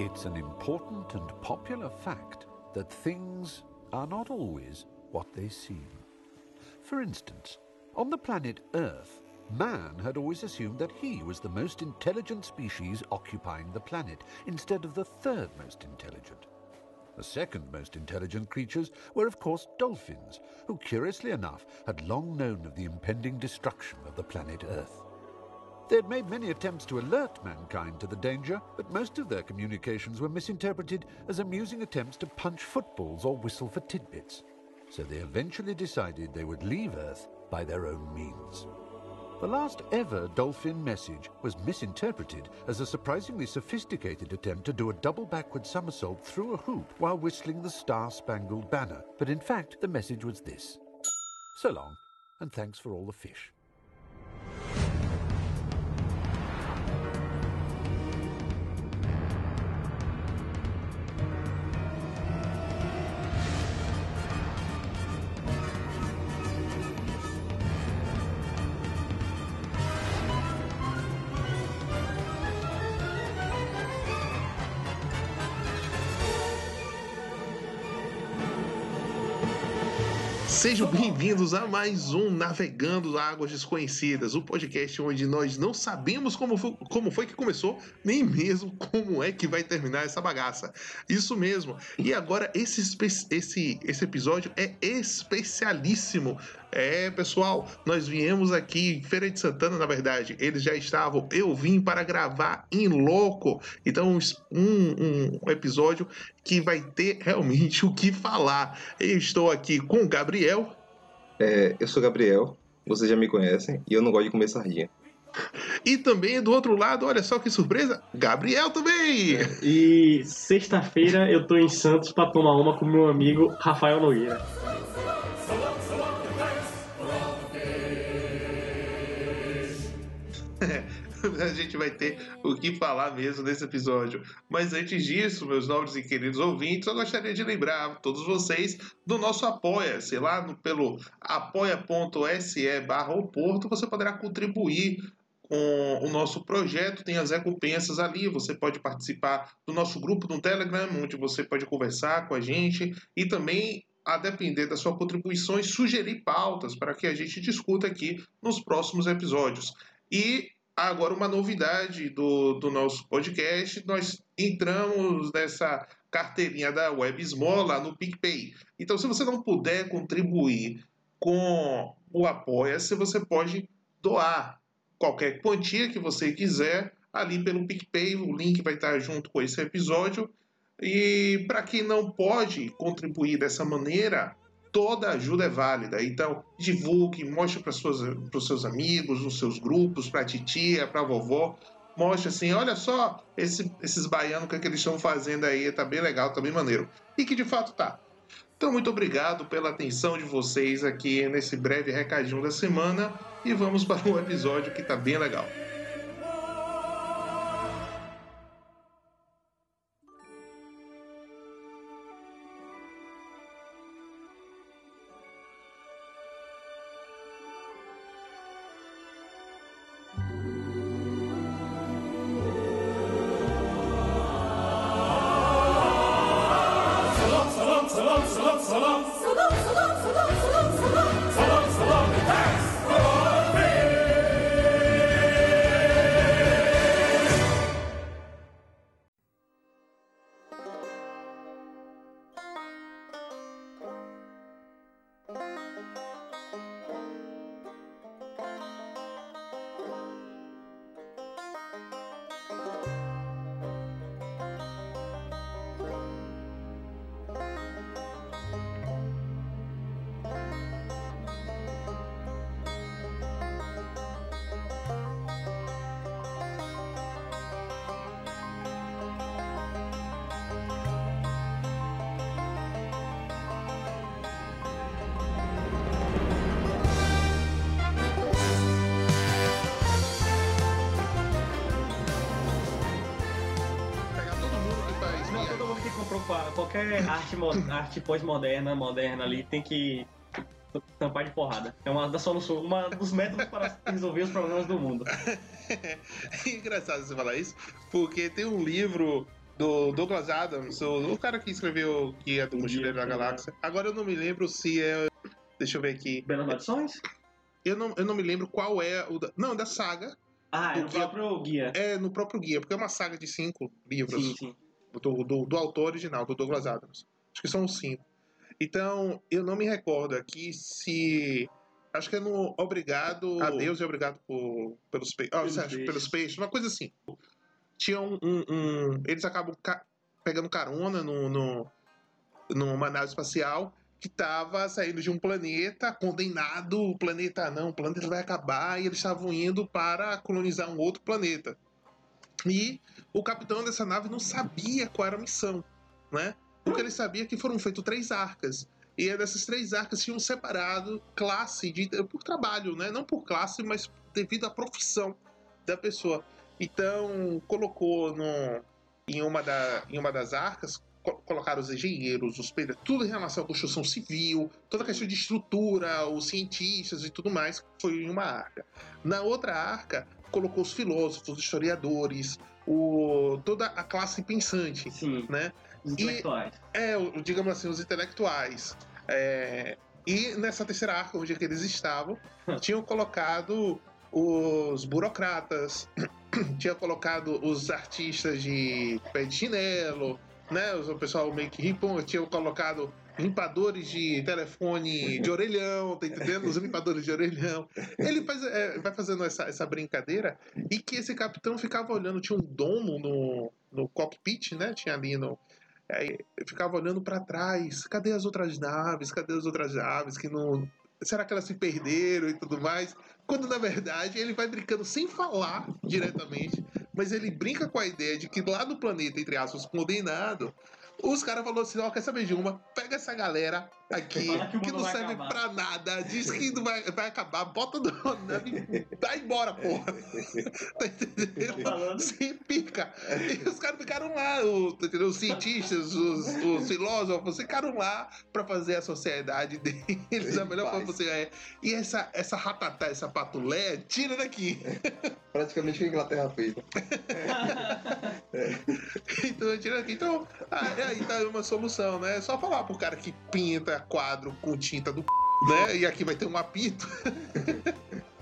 It's an important and popular fact that things are not always what they seem. For instance, on the planet Earth, man had always assumed that he was the most intelligent species occupying the planet, instead of the third most intelligent. The second most intelligent creatures were, of course, dolphins, who, curiously enough, had long known of the impending destruction of the planet Earth. They had made many attempts to alert mankind to the danger, but most of their communications were misinterpreted as amusing attempts to punch footballs or whistle for tidbits. So they eventually decided they would leave Earth by their own means. The last ever dolphin message was misinterpreted as a surprisingly sophisticated attempt to do a double backward somersault through a hoop while whistling the Star Spangled Banner. But in fact, the message was this So long, and thanks for all the fish. Bem-vindos a mais um Navegando Águas Desconhecidas, o podcast onde nós não sabemos como foi, como foi que começou, nem mesmo como é que vai terminar essa bagaça. Isso mesmo. E agora esse, esse, esse episódio é especialíssimo. É, pessoal, nós viemos aqui, Feira de Santana, na verdade, eles já estavam. Eu vim para gravar em louco. Então, um, um episódio que vai ter realmente o que falar. Eu estou aqui com o Gabriel. É, eu sou Gabriel, vocês já me conhecem, e eu não gosto de comer sardinha. E também do outro lado, olha só que surpresa, Gabriel também! É, e sexta-feira eu tô em Santos para tomar uma com meu amigo Rafael Nogueira. A gente vai ter o que falar mesmo nesse episódio. Mas antes disso, meus nobres e queridos ouvintes, eu gostaria de lembrar todos vocês do nosso Apoia-se. Lá no, pelo apoia.se barra Porto, você poderá contribuir com o nosso projeto, tem as recompensas ali, você pode participar do nosso grupo no Telegram, onde você pode conversar com a gente e também a depender da sua contribuição, sugerir pautas para que a gente discuta aqui nos próximos episódios. E agora uma novidade do, do nosso podcast, nós entramos nessa carteirinha da Web Esmola no PicPay. Então, se você não puder contribuir com o Apoia-se, você pode doar qualquer quantia que você quiser ali pelo PicPay. O link vai estar junto com esse episódio. E para quem não pode contribuir dessa maneira, toda ajuda é válida. Então, divulgue, mostre para os seus amigos, nos seus grupos, para a titia, para a vovó. Mostre assim, olha só esse, esses baianos, o que, é que eles estão fazendo aí, tá bem legal, tá bem maneiro. E que de fato tá. Então, muito obrigado pela atenção de vocês aqui nesse breve recadinho da semana e vamos para um episódio que tá bem legal. Qualquer arte, arte pós-moderna, moderna ali, tem que tampar de porrada. É uma das soluções, uma dos métodos para resolver os problemas do mundo. é engraçado você falar isso, porque tem um livro do Douglas Adams, o, o cara que escreveu que é do Mochileiro da Galáxia. Agora eu não me lembro se é. Deixa eu ver aqui. Belas Maldições? Eu não, eu não me lembro qual é o. Da, não, da saga. Ah, é Do o guia. próprio guia. É no próprio guia, porque é uma saga de cinco livros Sim, sim. Do, do, do autor original, do Douglas Adams. Acho que são cinco. Então, eu não me recordo aqui se. Acho que é no Obrigado a Deus e Obrigado por, pelos, pe... Pelos acha, peixes. pelos peixes, uma coisa assim. Tinha um. um- um- eles acabam ca- pegando carona no, no, numa nave espacial que estava saindo de um planeta condenado. O planeta não, o planeta vai acabar e eles estavam indo para colonizar um outro planeta. E o capitão dessa nave não sabia qual era a missão, né? Porque ele sabia que foram feitas três arcas. E dessas três arcas tinham separado classe de, por trabalho, né? Não por classe, mas devido à profissão da pessoa. Então, colocou no, em, uma da, em uma das arcas, co- colocaram os engenheiros, os pedreiros, tudo em relação à construção civil, toda a questão de estrutura, os cientistas e tudo mais, foi em uma arca. Na outra arca, colocou os filósofos, os historiadores, o, toda a classe pensante, Sim. né? Os intelectuais. É, o- digamos assim, os intelectuais. É, e nessa terceira arca, onde é que eles estavam, tinham colocado os burocratas, tinha colocado os artistas de pé de chinelo, né? O pessoal meio que ripon, tinham colocado limpadores de telefone de orelhão, tá entendendo? Os limpadores de orelhão. Ele faz, é, vai fazendo essa, essa brincadeira e que esse capitão ficava olhando, tinha um domo no, no cockpit, né? Tinha ali no. Eu ficava olhando para trás. Cadê as outras naves? Cadê as outras naves que não. Será que elas se perderam e tudo mais? Quando na verdade ele vai brincando sem falar diretamente, mas ele brinca com a ideia de que lá no planeta, entre aspas, condenado, os caras falaram assim: ó, quer saber de uma? Pega essa galera aqui, que que não serve acabar." pra nada, diz que não vai, vai acabar, bota no nave, vai embora, porra. tá entendendo? Sem pica. E os caras ficaram lá, o- tá os cientistas, os, os filósofos, ficaram lá pra fazer a sociedade deles da melhor forma possível. É. E essa, essa ratatá, essa patulé, tira daqui. Praticamente o que a Inglaterra fez. né? Então, tira daqui. Então, aí aí tá uma solução, né? É só falar pro cara que pinta quadro com tinta do né? E aqui vai ter um apito.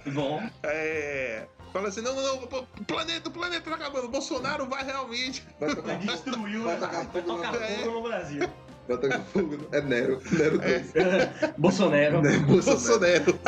Bom, É. Fala assim, não, não, planeta, o planeta tá acabando. Bolsonaro vai realmente. Vai tocar, destruiu, vai vai tocar fogo tocar no, fogo no Brasil. vai tocar fogo. É Nero. Nero É. 2. Bolsonaro. Nero Bolsonaro. Bolsonaro.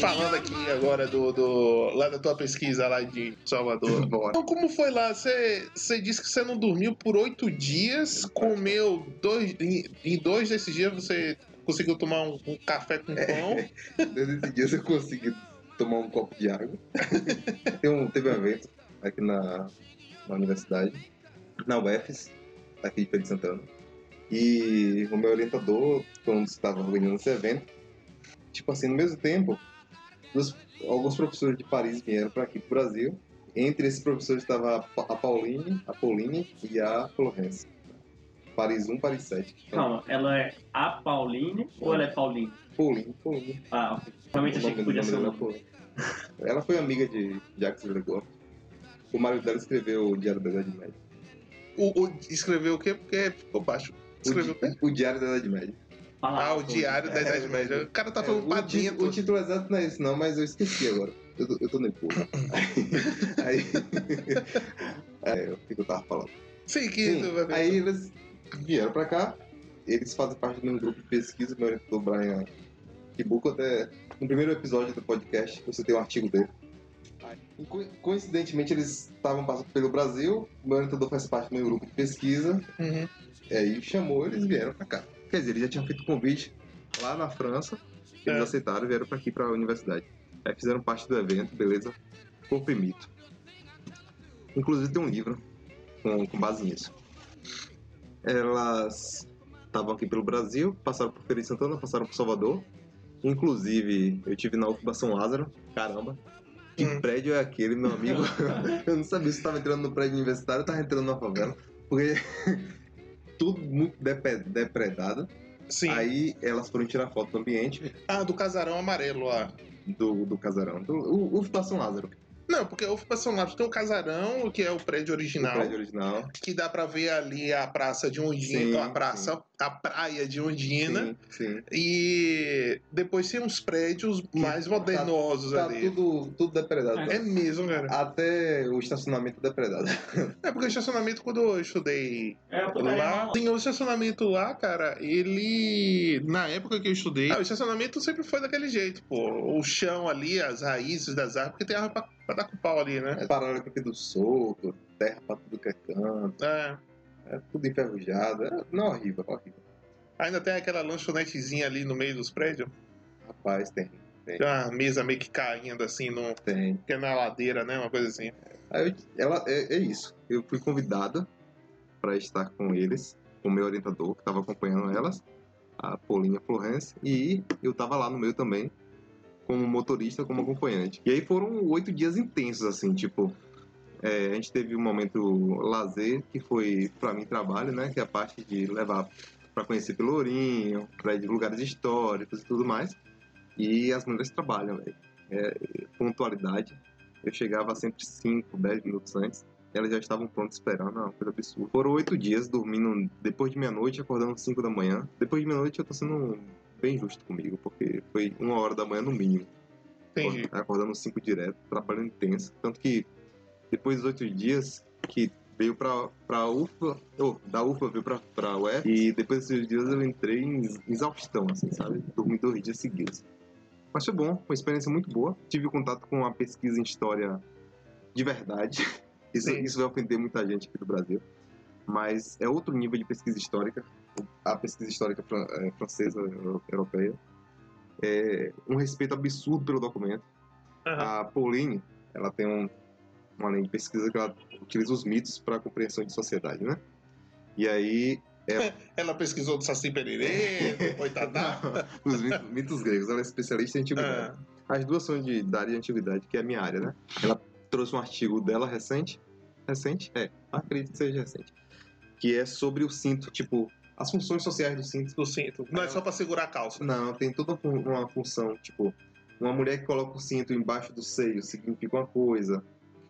Falando aqui agora do, do- lá da tua pesquisa lá de Salvador. Bora. Então, como foi lá? Você disse que você não dormiu por oito dias, comeu dois. Em, em dois desses dias você conseguiu tomar um, um café com pão. Desde esse dia eu consegui tomar um copo de água. Tem um, teve um evento aqui na, na universidade, na UFES, aqui de Feira de Santana. E o meu orientador, quando estava organizando esse evento, tipo assim, no mesmo tempo, dos- alguns professores de Paris vieram para aqui pro Brasil. Entre esses professores estava a Pa- a Pauline, a Pauline e a Florence. Paris 1, Paris 7. Calma, ela é a Pauline ou ela é Pauline? Pauline, Pauline. Ah. Realmente achei que O podia ser o foi- Ela foi amiga de Jacques Legor. O marido dela escreveu o Diário da Idade Média. O, o- escreveu o quê? Porque ficou baixo. O, Escreveu o quê? o Diário da Idade Média. Fala Ah, o. Diário da É, Idade Média. O cara tá falando É, pra o, ti- o título exato não é esse, não, mas eu esqueci agora. Eu, tô- eu tô no empurro. Aí. é, o que que eu tava falando? Sim, que Sim, tu vai ver. aí eles vieram pra cá, eles fazem parte de um grupo de pesquisa, meu orientador Brian Kibuko, até no primeiro episódio do podcast, você tem um artigo dele. E, co- coincidentemente, eles estavam passando pelo Brasil, meu orientador faz parte do meu grupo de pesquisa, Uhum. E aí chamou, eles vieram pra cá. Quer dizer, eles já tinham feito convite lá na França, eles É. aceitaram e vieram pra aqui, pra universidade. Aí fizeram parte do evento, beleza? Corpo e mito. Inclusive tem um livro com, com base nisso. elas estavam aqui pelo Brasil, passaram por Feira de Santana, passaram por Salvador. Inclusive, eu tive na UFBA São Lázaro. Caramba, que Hum. prédio é aquele, meu amigo? eu não sabia se estava entrando no prédio universitário ou estava entrando na favela. Porque tudo muito depredado. Sim. Aí elas foram tirar foto do ambiente Ah, do casarão amarelo lá. do, do casarão. Do, o UFBA São Lázaro, Não, porque o São Lázaro tem o casarão, que é o prédio o original. prédio original. Que dá pra ver ali a praça de Ondina, Sim, a praça, a praia de Ondina. Sim, sim. E depois tem uns prédios mais modernosos Tá ali. tudo, tudo depredado. É mesmo, cara. Até o estacionamento depredado. É porque o estacionamento, quando eu estudei É putaria lá, tem o estacionamento lá, cara, ele. Na época que eu estudei, ah, o estacionamento sempre foi daquele jeito, pô. O chão ali, as raízes das árvores, porque tem árvore pra, pra dar com pau ali, né? É paralelepípedo solto, terra pra tudo que é canto, É. é tudo enferrujado. É, não, horrível, horrível. Ainda tem aquela lanchonetezinha ali no meio dos prédios. Rapaz, tem, Tem uma mesa meio que caindo assim, no, tem. que é na ladeira, né? Uma coisa assim. Aí eu- ela, é, é isso. Eu fui convidado para estar com eles, com o meu orientador, que estava acompanhando elas, a Paulinha Florence, e eu estava lá no meio também, como motorista, como acompanhante. E aí foram oito dias intensos, assim, tipo. É, a gente teve um momento lazer, que foi, para mim, trabalho, né? Que é a parte de levar para conhecer Pelourinho, para ir de lugares históricos e tudo mais. E as mulheres trabalham, velho. É, pontualidade. Eu chegava sempre 5, 10 minutos antes. Elas já estavam prontas esperando, é uma coisa absurda. Foram oito dias dormindo depois de meia-noite, acordando 5 da manhã. Depois de meia-noite eu tô sendo bem justo comigo, porque foi uma hora da manhã no mínimo. Entendi. Acordando 5 direto, trabalhando intenso. Tanto que depois dos oito dias, que veio pra, pra UFA, ou da UFA veio pra, pra UF, e depois desses dias eu entrei em exaustão, assim, sabe? Dormi dois dias seguidos. Mas foi bom, uma experiência muito boa. Tive contato com uma pesquisa em história de verdade. Isso, Sim. isso vai ofender muita gente aqui do Brasil. Mas é outro nível de pesquisa histórica. A pesquisa histórica eh, francesa, euro- europeia. É um respeito absurdo pelo documento. Aham. A Pauline, ela tem um, uma linha de pesquisa que ela utiliza os mitos para a compreensão de sociedade, né? E aí, Ela pesquisou do Saci Pererê, do Boitatá. os mitos, mitos gregos, ela é especialista em antiguidade. Ah, As duas são de idade e antiguidade, que é a minha área, né? Ela trouxe um artigo dela recente, recente? É, acredito que seja recente, que é sobre o cinto, tipo, as funções sociais do cinto. do cinto. Não é só pra segurar a calça. Não, tem toda uma fun- uma função, tipo, uma mulher que coloca o cinto embaixo do seio significa uma coisa,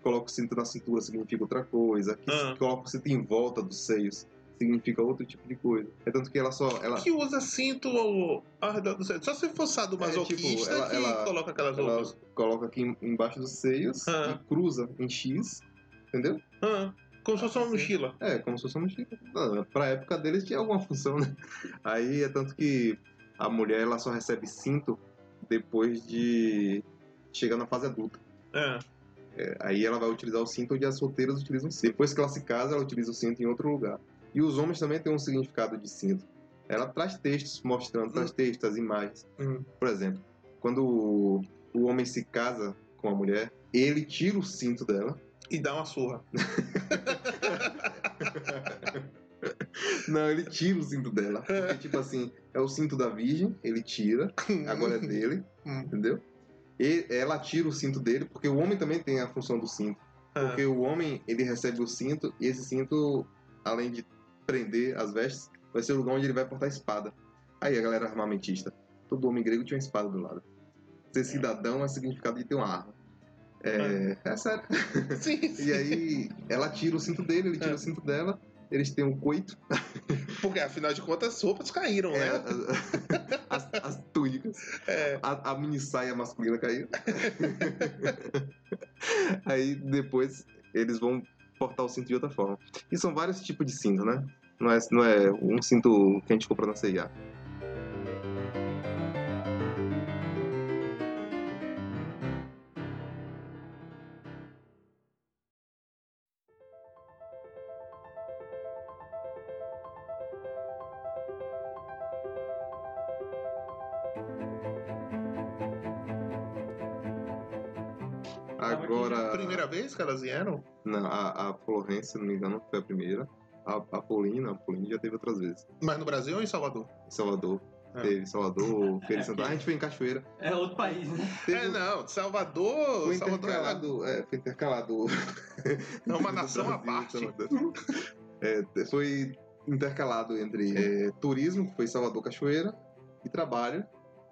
coloca o cinto na cintura significa outra coisa, que Ah. se coloca o cinto em volta dos seios significa outro tipo de coisa. É tanto que ela só. Ela, Que usa cinto ao, ao redor do cinto. Só se for sado É, masoquista tipo, ela- que ela- coloca aquelas ela roupas. coloca aqui em- embaixo dos seios Ah. e cruza em X, entendeu? Ah, como se fosse uma Sim. mochila. É, como se fosse uma mochila. Ah, Pra época deles tinha alguma função, né? Aí é tanto que a mulher ela só recebe cinto depois de chegar na fase adulta. Ah, É, aí ela vai utilizar o cinto onde as solteiras utilizam o cinto. Depois que ela se casa, ela utiliza o cinto em outro lugar. E os homens também têm um significado de cinto. Ela traz textos mostrando, traz textos, as imagens. Hum. Por exemplo, quando o, o homem se casa com a mulher, ele tira o cinto dela. e dá uma surra. Não, ele tira o cinto dela. Porque, tipo assim, é o cinto da virgem, ele tira, agora é dele, Hum. entendeu? E ela tira o cinto dele, porque o homem também tem a função do cinto. Ah, Porque o homem, ele recebe o cinto, e esse cinto, além de prender as vestes, vai ser o lugar onde ele vai portar a espada. Aí a galera armamentista. Todo homem grego tinha uma espada do lado. Ser cidadão é significado de ter uma arma. É, é sério. Sim, sim. E aí ela tira o cinto dele, ele tira É. o cinto dela, eles têm um coito, Porque afinal de contas as roupas caíram, é, né? as, as túnicas, É. a, a mini saia masculina caiu. aí depois eles vão portar o cinto de outra forma. E são vários tipos de cinto, né? Não é, não é um cinto que a gente compra na CIA. Elas vieram? Não, a, a Florence, se não me engano, foi a primeira. a, a Paulina, a Paulina já teve outras vezes. Mas no Brasil ou em Salvador? Em Salvador. É. Teve Salvador, Feira de É, Santana. A gente foi em Cachoeira. É outro país, né? Teve, É, não, Salvador. Foi Salvador é intercalado, é, foi intercalado. é uma nação à parte. Salvador. É, foi intercalado entre é, turismo, que foi Salvador Cachoeira, e trabalho,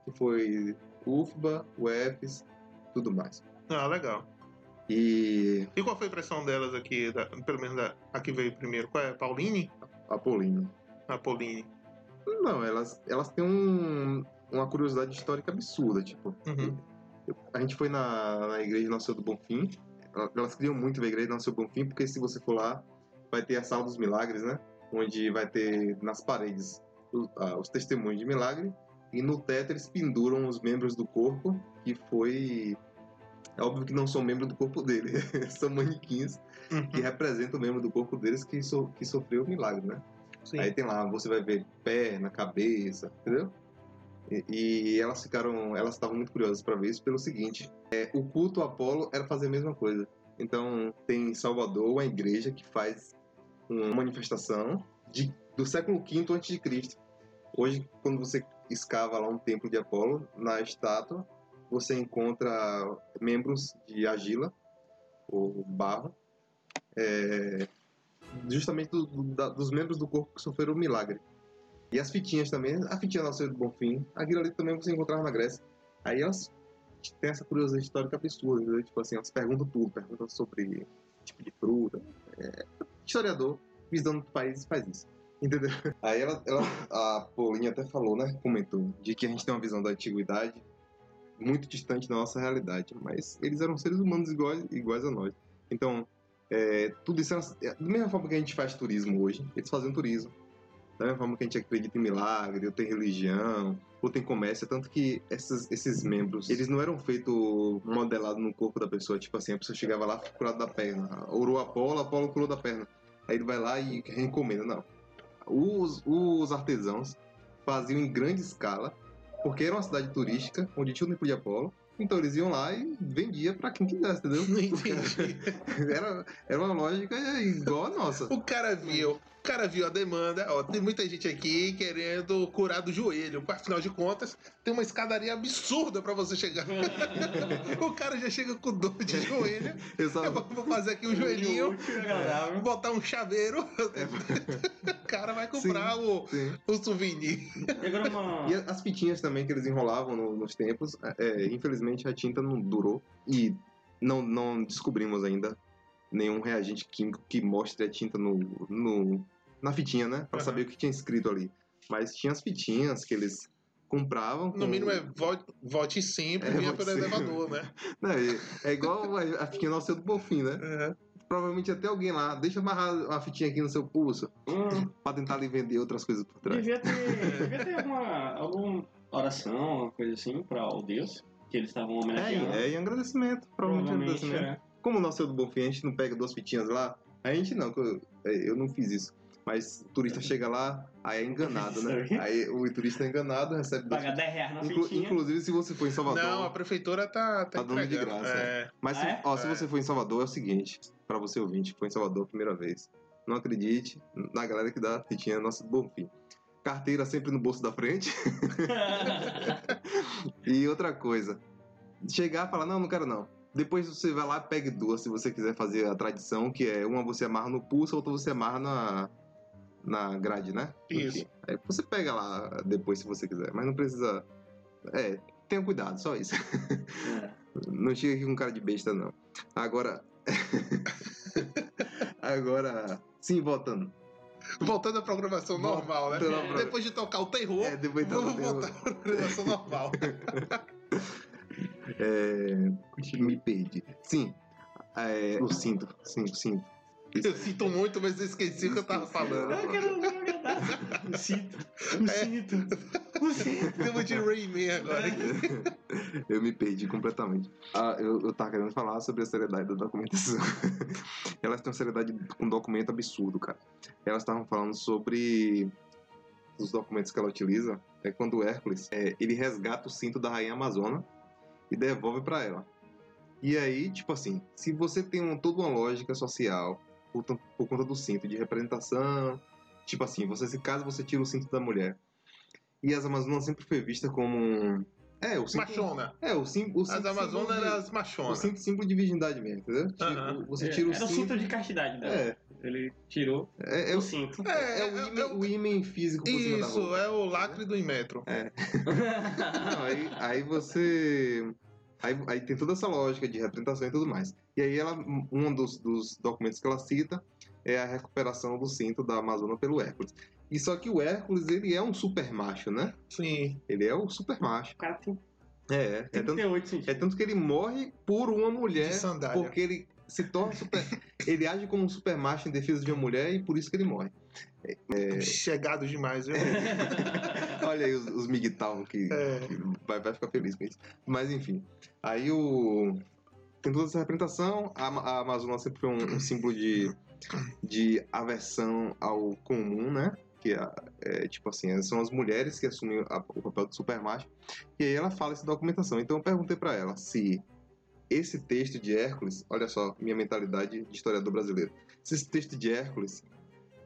que foi UFBA, UFES, tudo mais. Ah, legal. E E qual foi a impressão delas aqui, da- pelo menos da, a que veio primeiro? Qual é? Pauline? a Paulina. A Pauline. Não, elas, elas têm um- uma curiosidade histórica absurda, tipo. Uhum. eu- a gente foi na, na igreja Nossa Senhora do Bonfim. ela- Elas queriam muito ver a igreja Nossa Senhora do Bonfim, porque se você for lá, vai ter a Sala dos Milagres, né? Onde vai ter nas paredes os, ah, os testemunhos de milagre. E no teto eles penduram os membros do corpo, que foi. É óbvio que não são membros do corpo dele, são manequins Uhum. que representam o membro do corpo deles que, so, que sofreu o milagre, né? Sim. Aí tem lá, você vai ver perna, cabeça, entendeu? E, e elas ficaram, elas estavam muito curiosas para ver isso pelo seguinte: é, o culto a Apolo era fazer a mesma coisa. Então tem em Salvador uma igreja que faz uma manifestação de, do século V a.C. Hoje, quando você escava lá um templo de Apolo, na estátua você encontra membros de argila ou barro, é, justamente do- do- da- dos membros do corpo que sofreram o milagre. E as fitinhas também, a fitinha nasceu do Bonfim, aquilo ali também você encontrava na Grécia. Aí elas têm essa curiosidade histórica absurda, entendeu? tipo assim, elas perguntam tudo, perguntam sobre tipo de fruta. É, historiador, visando do país, faz isso. Entendeu? Aí ela, ela, a Paulinha até falou, né? Comentou, de que a gente tem uma visão da antiguidade muito distante da nossa realidade. Mas eles eram seres humanos iguais, iguais a nós. Então, é, tudo isso era, da mesma forma que a gente faz turismo hoje, eles faziam turismo. Da mesma forma que a gente acredita em milagre, ou tem religião, ou tem comércio, tanto que esses, esses membros, eles não eram feitos modelados no corpo da pessoa, tipo assim, a pessoa chegava lá, curado da perna, orou Apolo, Apolo curou da perna. Aí ele vai lá e recomenda, não. Os, os artesãos faziam em grande escala, porque era uma cidade turística, onde tinha o templo de Apolo, então eles iam lá e vendia pra quem quisesse, entendeu? Não entendi. Era, era uma lógica igual a nossa. O cara viu, cara viu a demanda, ó, tem muita gente aqui querendo curar do joelho. Afinal de contas, tem uma escadaria absurda pra você chegar. o cara já chega com dor de joelho. Eu só, Eu vou fazer aqui um joelhinho, agradável. botar um chaveiro. o cara vai comprar o, sim. o souvenir. E agora uma. E as fitinhas também que eles enrolavam no- nos tempos, é, infelizmente a tinta não durou e não, não descobrimos ainda nenhum reagente químico que mostre a tinta no, no- na fitinha, né? Pra Aham. saber o que tinha escrito ali. Mas tinha as fitinhas que eles compravam. No com- mínimo é vote, vote sempre, É, vinha vote pelo sempre. elevador, né? Não, é, é igual a, a fitinha no seu do Bonfim, né? É. Provavelmente até alguém lá, deixa eu amarrar uma fitinha aqui no seu pulso Hum, pra tentar lhe vender outras coisas por trás. devia ter, devia ter alguma, alguma oração, alguma coisa assim pra o Deus que eles estavam homenageando. É, é em agradecimento, provavelmente, em Provavelmente, agradecimento. é. Como o nosso do Bonfim, a gente não pega duas fitinhas lá, a gente não, eu, é, eu não fiz isso. Mas o turista chega lá, aí é enganado, né? Aí. O turista é enganado, recebe Paga 10 reais na Inclu- fitinha. Inclusive, se você for em Salvador. Não, a prefeitura tá, tá, Tá dando de graça, É. Mas se, Ah, é? ó, se É. você for em Salvador, é o seguinte: pra você ouvinte foi em Salvador a primeira vez, não acredite na galera que dá fitinha nossa do Bonfim. Carteira sempre no bolso da frente. E outra coisa, chegar e falar, não, não quero não. Depois você vai lá, pegue duas, se você quiser fazer a tradição, que é uma você amarra no pulso, a outra você amarra na, na grade, né? Isso. Enfim, Aí você pega lá depois, se você quiser, mas não precisa... É, tenha cuidado, só isso. É. Não chega aqui com cara de besta, não. Agora... Agora... Sim, voltando. Voltando à programação normal, né? Voltando à pro- Depois de tocar o terror, É, depois então, vamos voltar à programação normal. É, me perdi. Sim, é, o cinto. Sim, o cinto. Eu sinto muito, mas eu esqueci o que eu tava falando. Eu quero ver o cinto. O É. cinto. O cinto. Temos de Rayman agora. eu me perdi completamente. Ah, eu, eu tava querendo falar sobre a seriedade da documentação. Elas têm uma seriedade com um documento absurdo, cara. Elas estavam falando sobre os documentos que ela utiliza. É quando o Hércules é, ele resgata o cinto da rainha Amazona e devolve pra ela. E aí, tipo assim, se você tem um, toda uma lógica social por, por conta do cinto, de representação. Tipo assim, você se casa, você tira o cinto da mulher. E as Amazonas sempre foi vista como. É, o cinto. Machona. É, o cinto. O cinto As Amazonas eram as O machonas. cinto símbolo de virgindade mesmo, entendeu? Tira- Aham. Você tira o Era o cinto. cinto de castidade dela. É, Ele tirou é, é, o o- cinto. É, é o é- ímã- é o- o ímã físico por cima da Isso, roupa. é o lacre do Inmetro. Não, aí, aí você. Aí, aí tem toda essa lógica de representação e tudo mais. E aí ela, um dos, dos documentos que ela cita é a recuperação do cinto da Amazônia pelo Hércules. E só que o Hércules, ele é um super macho, né? Sim. Ele é o super macho. O cara tem É, é, tanto, 38 é tanto que ele morre por uma mulher, porque ele se torna super... ele age como um super macho em defesa de uma mulher e por isso que ele morre. Chegado demais, viu? Olha aí os, os migtal que, É. que vai, vai ficar feliz com isso. Mas enfim. Aí o. Tem toda essa representação. A, a Amazônia sempre foi um, um símbolo de, de aversão ao comum, né? Que é, é, tipo assim, são as mulheres que assumem a- o papel do supermacho. E aí ela fala essa documentação. Então eu perguntei pra ela se esse texto de Hércules, olha só, minha mentalidade de historiador brasileiro. Se esse texto de Hércules,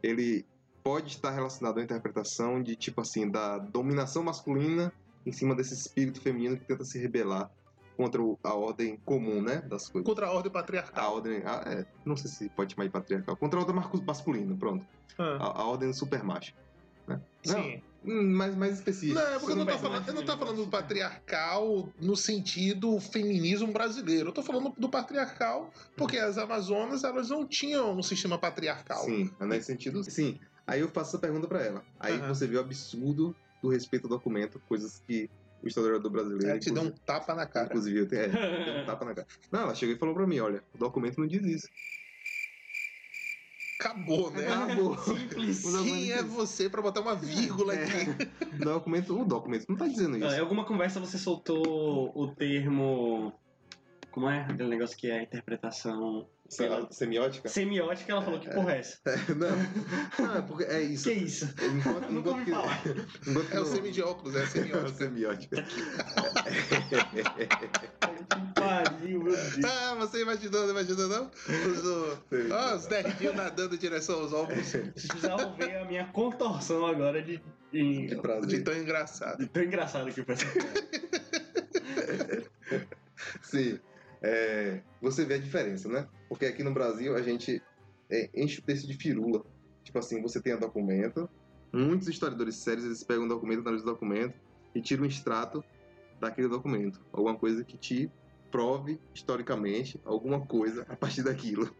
ele pode estar relacionado à interpretação de tipo assim da dominação masculina em cima desse espírito feminino que tenta se rebelar contra a ordem comum, né, das coisas. Contra a ordem A patriarcal. ordem, ah, é, não sei se pode chamar de patriarcal, contra a ordem masculina, pronto. Ah, A, a ordem supermacho, né? Sim. Não, hum, mais mais específico. Não, é porque eu não, tô falando, eu não tô né? falando do patriarcal no sentido feminismo brasileiro. Eu tô falando do patriarcal porque as Amazonas elas não tinham um sistema patriarcal. Sim, nesse sentido, sim. Aí eu faço essa pergunta pra ela. Aí Aham. você vê o absurdo do respeito ao documento, coisas que o historiador brasileiro Ela te deu um tapa na cara. Inclusive, eu tenho, é, deu um tapa na cara. Não, ela chegou e falou pra mim, olha, o documento não diz isso. Acabou, né? Acabou. Simples. Quem é você pra botar uma vírgula É. aqui? O documento, o documento não tá dizendo isso. em alguma conversa você soltou o termo. Como é? Aquele negócio que é a interpretação Semiótica? semiótica, ela falou que porra é essa? Não, não, é porque é isso. Que isso? Enquanto, Nunca ouvi que, falar. enquanto É o semi de óculos, é a É o semiótica. semiótica. Que pariu, meu Deus. Ah, você imaginou, não imaginou não? Os, o- ó, os nerdinhos nadando em direção aos óculos. Vocês precisavam ver a minha contorção agora de. de, De De tão engraçado. de tão engraçado que foi. Sim. É, você vê a diferença, né? Porque aqui no Brasil a gente é, enche o texto de firula. Tipo assim, você tem o documento. Muitos historiadores sérios eles pegam o documento, analisam o documento e tiram um extrato daquele documento. Alguma coisa que te prove historicamente alguma coisa a partir daquilo.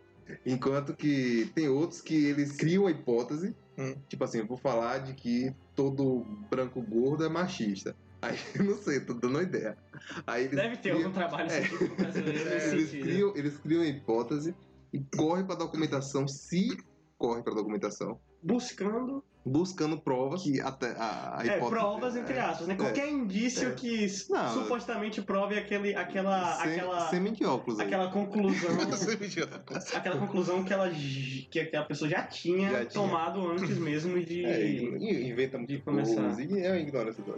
Enquanto que tem outros que eles criam a hipótese, Hum. tipo assim, eu vou falar de que todo branco gordo é machista. Aí, não sei, tô dando uma ideia. Aí eles Deve ter criam- algum trabalho É. brasileiro nesse eles sentido. criam, eles criam a hipótese e correm para documentação, se correm para documentação, Buscando buscando provas que até a, a é, hipótese provas, entre é, aspas, né? Qualquer indício É. que Não, supostamente prove aquele, aquela, sem, aquela, sem aí. aquela conclusão. Aquela conclusão que ela que aquela pessoa já tinha, Já tinha. tomado antes mesmo de. É, inventa muito de começar. coisa e é uma ignorância do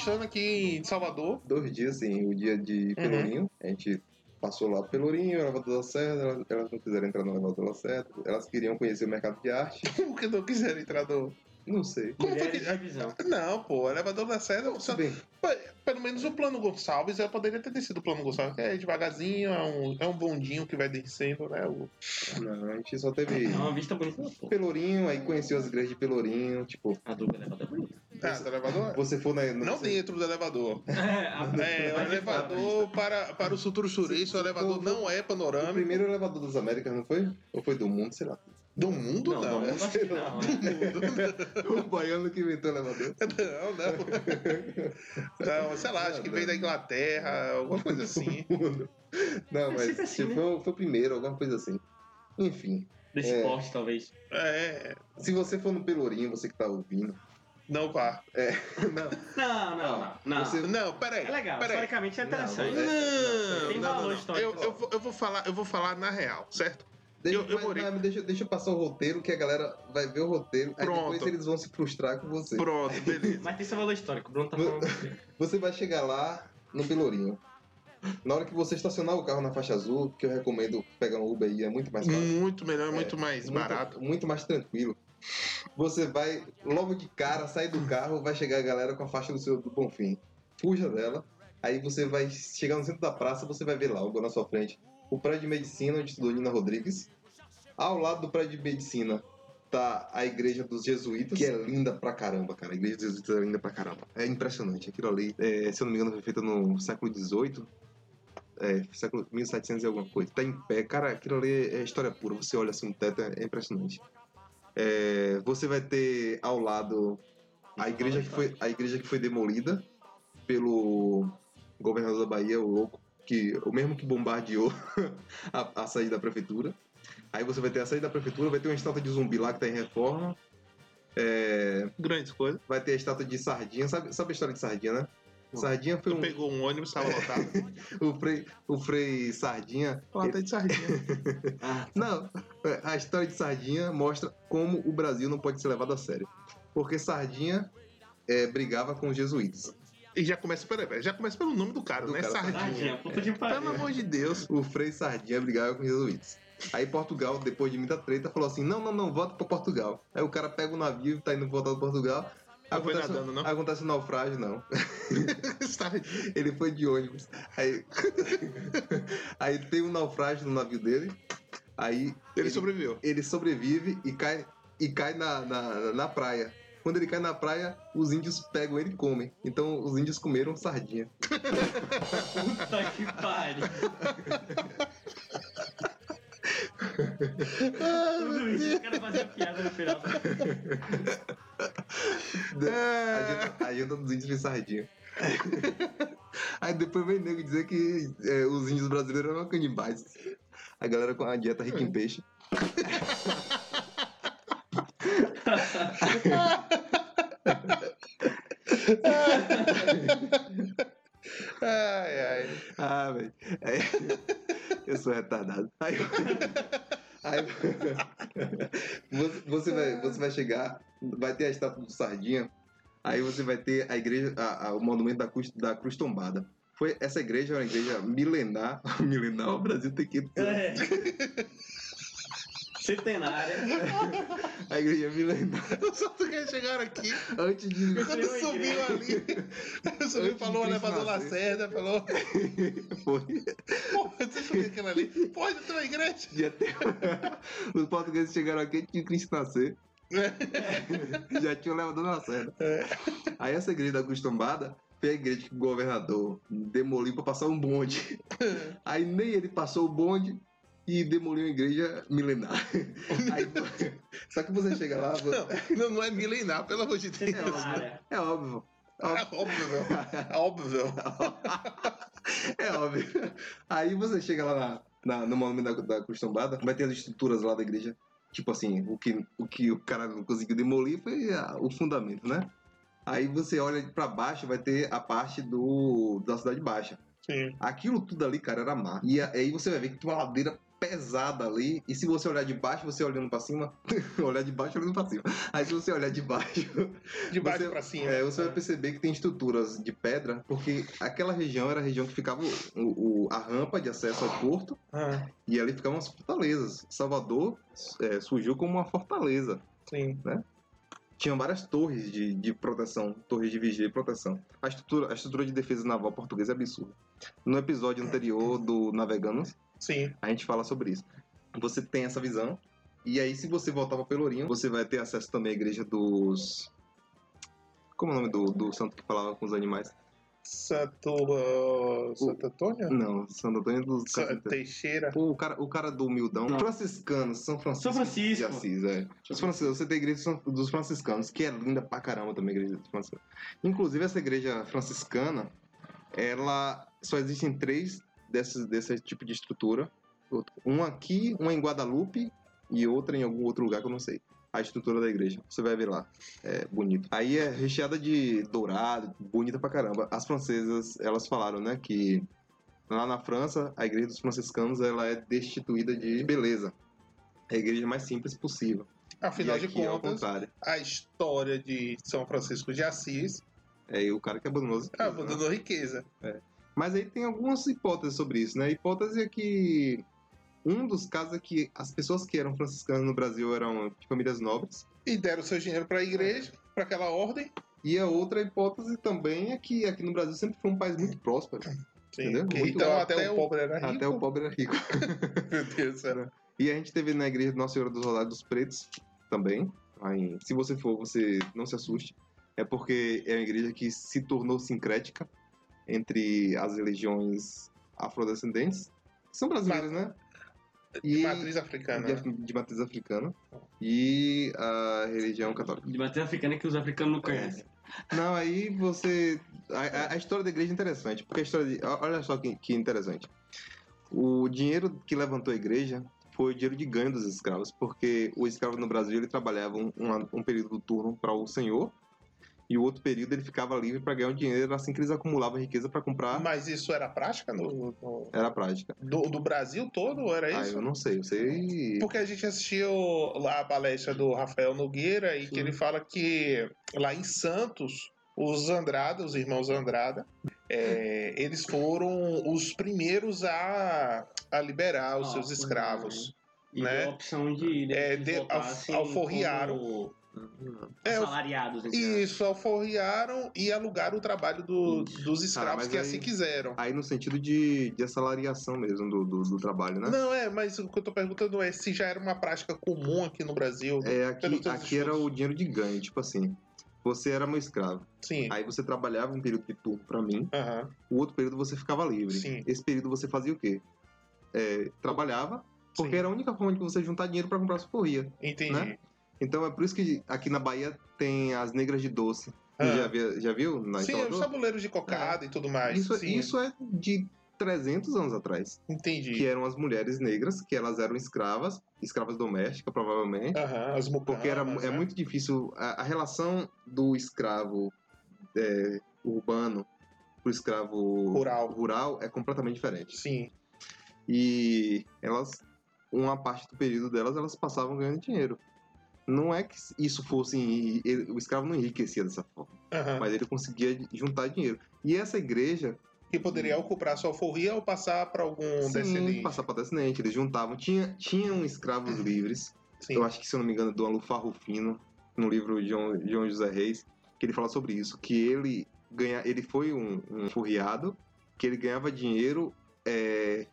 turistando aqui em Salvador. Dois dias, assim, o dia de Pelourinho, a gente passou lá pro Pelourinho, elevador da Serra, elas, elas não quiseram entrar no elevador da Serra, elas queriam conhecer o mercado de arte, Por que não quiseram entrar no. não sei. Como foi que- visão. Não, pô, o elevador da Serra. Só... Bem, Pelo menos o plano Gonçalves, eu poderia ter descido o plano Gonçalves, que é devagarzinho, é um, é um bondinho que vai descendo, né? O... não, a gente só teve É uma vista bonita porra. Pelourinho, aí conheceu as igrejas de Pelourinho, tipo, A do elevador é bonita. Ah, do elevador? você for na... Não dentro do elevador. É, É, o elevador para, para os futuros turistas, o elevador não é O panorâmico. primeiro elevador das Américas, não foi? Ou foi do mundo, sei lá. Do mundo, Não, não. não, acho que não. né? o baiano que inventou o elevador. Não, não. Não, sei lá, acho que veio da Inglaterra, alguma coisa assim. Não, É mas assim, né? foi, foi o primeiro, alguma coisa assim. Enfim, Desse É. porte, talvez. É, se você for no Pelourinho, você que tá ouvindo, Não vá. Não, Não, não, não. não. Você- Não, peraí. É legal, peraí. historicamente é Não, interessante. Não, Tem não, valor não, não. histórico. Eu, eu, vou, eu, vou falar, eu vou falar na real, certo? Deixa, Eu- eu mas- mas deixa, deixa eu passar o roteiro, que a galera vai ver o roteiro. Aí Pronto. depois eles vão se frustrar com você. Pronto, beleza. Mas tem seu valor histórico. O Bruno tá falando. Você vai chegar lá no Pelourinho. Na hora que você estacionar o carro na faixa azul, que eu recomendo pegar um Uber aí, é muito mais fácil. Muito melhor, muito mais muito, barato. Muito mais tranquilo. Você vai, logo de cara, sair do carro, vai chegar a galera com a faixa do seu do Bonfim. Fuja dela. Aí você vai chegar no centro da praça, você vai ver logo na sua frente, o prédio de medicina onde estudou Nina Rodrigues. Ao lado do prédio de medicina tá a igreja dos jesuítas, que é linda pra caramba, cara. A igreja dos jesuítas é linda pra caramba. É impressionante. Aquilo ali, é, se eu não me engano, foi feito no século XVIII. É, século 1700 e alguma coisa. Tá em pé. Cara, aquilo ali é história pura. Você olha assim no teto, é, é impressionante. É, você vai ter ao lado a igreja que foi, a igreja que foi demolida pelo governador da Bahia, o louco, que, o mesmo que bombardeou a, a saída da prefeitura. Aí você vai ter a saída da prefeitura, vai ter uma estátua de zumbi lá que tá em reforma. É, Grandes coisas. vai ter a estátua de sardinha. Sabe, sabe a história de sardinha, né? Sardinha foi Tu um. pegou um ônibus, tava lotado. O Frei, o Frei Sardinha. Lata de sardinha. Não, é, a história de Sardinha mostra como o Brasil não pode ser levado a sério. Porque Sardinha é, brigava com os jesuítas. E já começa, peraí, já começa pelo nome do cara, Do né? cara, Sardinha. Tadinha, puta que Pelo amor de Deus. O Frei Sardinha brigava com os jesuítas. Aí Portugal, depois de muita treta, falou assim: não, não, não, volta pra Portugal. Aí o cara pega o navio e tá indo voltar pra Portugal. Não foi Acontece, nadando, não? acontece um naufrágio, não. Ele foi de ônibus. Aí, aí tem um naufrágio no navio dele. Aí Ele sobreviveu. ele sobrevive e cai, e cai na, na, na praia. Quando ele cai na praia, os índios pegam ele e comem. Então os índios comeram sardinha. Puta que pariu. Tudo isso, eu quero fazer piada no final. A janta, a janta dos índios foi sardinha. Aí depois vem nego dizer que é, os índios brasileiros eram canibais. A galera com a dieta rica em peixe. Ai, ai. Ah, velho. Aí- Eu sou retardado. Aí, aí você, vai, você vai chegar, vai ter a estátua do Sardinha, aí você vai ter a igreja, a- a- o monumento da cruz, da cruz tombada. Foi, essa igreja é uma igreja milenar. milenar, o Brasil tem que É. Centenária. A igreja é milenar. Só tu quer chegar aqui. Antes de. Quando subiu igreja. ali, subiu, falou o de Cristo elevador nascer. Lacerda, falou. Foi. Porra, você subiu aquilo ali. Pode ter uma igreja. Já tem- Os portugueses chegaram aqui antes de Cristo nascer. Já tinham levado na cena. Aí essa igreja da cruz tombada foi a igreja que o governador demoliu pra passar um bonde. Aí nem ele passou o bonde e demoliu a igreja milenar. Aí, só que você chega lá, Não, não, não é milenar, pelo amor de Deus. Centenária. é óbvio. É óbvio, é óbvio. É óbvio. Aí você chega lá na, na- no monumento da, da cruz tombada, vai ter as estruturas lá da igreja. Tipo assim, o que o, que o cara não conseguiu demolir foi a- o fundamento, né? Aí você olha pra baixo, vai ter a parte do da cidade baixa. Sim. Aquilo tudo ali, cara, era mar. E aí você vai ver que tem uma ladeira pesada ali. E se você olhar de baixo, você olhando pra cima, olhar de baixo olhando pra cima. Aí se você olhar de baixo, De baixo Você- pra cima. é, você vai perceber que tem estruturas de pedra, porque aquela região era a região que ficava o, o- a rampa de acesso ao porto, Ah, e ali ficavam as fortalezas. Salvador é, surgiu como uma fortaleza. sim. Tinha várias torres de, de proteção, torres de vigia e proteção. A estrutura, a estrutura de defesa naval portuguesa é absurda. No episódio anterior do Navegando, Sim. a gente fala sobre isso. Você tem essa visão, e aí se você voltar para Pelourinho, você vai ter acesso também à igreja dos... Como é o nome do, do santo que falava com os animais? Santo. uh, Santo Antônio? Não, Santo Antônio dos Sa-. Teixeira. O cara, o cara do humildão. Não. Franciscanos, São Francisco. São Francisco. De Assis, é. Os franciscanos, você tem a igreja dos- dos franciscanos, que é linda pra caramba também a igreja dos franciscanos. Inclusive, essa igreja franciscana, ela só existem três desses, desse tipo de estrutura. Uma aqui, uma em Guadalupe e outra em algum outro lugar que eu não sei. a estrutura da igreja. Você vai ver lá. É bonito. Aí é recheada de dourado, bonita pra caramba. As francesas, elas falaram, né, que lá na França, a igreja dos franciscanos, ela é destituída de beleza. É a igreja mais simples possível. Afinal de é contas, a história de São Francisco de Assis É e o cara que abandonou as riquezas, né? abandonou riqueza. Mas aí tem algumas hipóteses sobre isso, né? A hipótese é que um dos casos é que as pessoas que eram franciscanas no Brasil eram de famílias nobres. E deram seu dinheiro para a igreja, para aquela ordem. E a outra hipótese também é que aqui no Brasil sempre foi um país muito próspero. Sim. Entendeu? Muito Então até, Até o pobre era rico. Até o pobre era rico. Meu Deus do céu. E a gente teve na igreja Nossa Senhora dos Rosários dos Pretos também. Aí, se você for, você não se assuste. É porque é uma igreja que se tornou sincrética entre as religiões afrodescendentes, que são brasileiras, né? De E- matriz africana. de, af- de matriz africana e a religião católica. De matriz africana que os africanos não conhecem. Não, aí você. A, a- a história da igreja é interessante, porque a história de. Olha só que, que interessante. O dinheiro que levantou a igreja foi o dinheiro de ganho dos escravos, porque o escravo no Brasil ele trabalhava um, um- um período do turno para o senhor e o outro período ele ficava livre para ganhar um dinheiro assim que eles acumulavam riqueza para comprar. Mas isso era prática no, no- Era prática. do, do Brasil todo? Era Ah, isso? eu não sei, eu sei. Porque a gente assistiu lá a palestra do Rafael Nogueira e que Sim. ele fala que lá em Santos, os Andrada, os irmãos Andrada, é, eles foram os primeiros a, a liberar os Ah, seus foi, escravos. E né? deu a opção de, de É, de- voltassem alf- alforriaram. como É, assalariados. Isso, alforriaram e alugaram o trabalho do- dos escravos mas que aí- assim quiseram. Aí no sentido de, de assalariação mesmo do, do, do trabalho, né? Não, é, mas o que eu tô perguntando é se já era uma prática comum aqui no Brasil. É, aqui, aqui era o dinheiro de ganho, tipo assim. Você era meu escravo. Sim. Aí você trabalhava um período de turno pra mim, Aham. o outro período você ficava livre. Sim. Esse período você fazia o quê? É, trabalhava, porque Sim. era a única forma de você juntar dinheiro pra comprar sua corria. Entendi. né? Então é por isso que aqui na Bahia tem as negras de doce. Ah. Já, vi- já viu? Na Sim, Salvador? os tabuleiros de cocada e tudo mais. isso, Sim, isso é de 300 anos atrás. entendi. Que eram as mulheres negras, que elas eram escravas, escravas domésticas, provavelmente. Aham, as mucamas, Porque era, né? é muito difícil. A, a relação do escravo é, urbano pro escravo Rural. rural é completamente diferente. Sim, E elas, uma parte do período delas, elas passavam ganhando dinheiro. Não é que isso fosse. ele- o escravo não enriquecia dessa forma, aham. mas ele conseguia juntar dinheiro. E essa igreja, Que poderia ocupar sua alforria ou passar para algum sim, descendente. passar para descendente, eles juntavam. Tinha, tinham escravos livres, Sim. eu acho que, se eu não me engano, do Alufa Rufino, no livro de João, João José Reis, que ele fala sobre isso, que ele ganha, ele foi um, um furriado, que ele ganhava dinheiro é,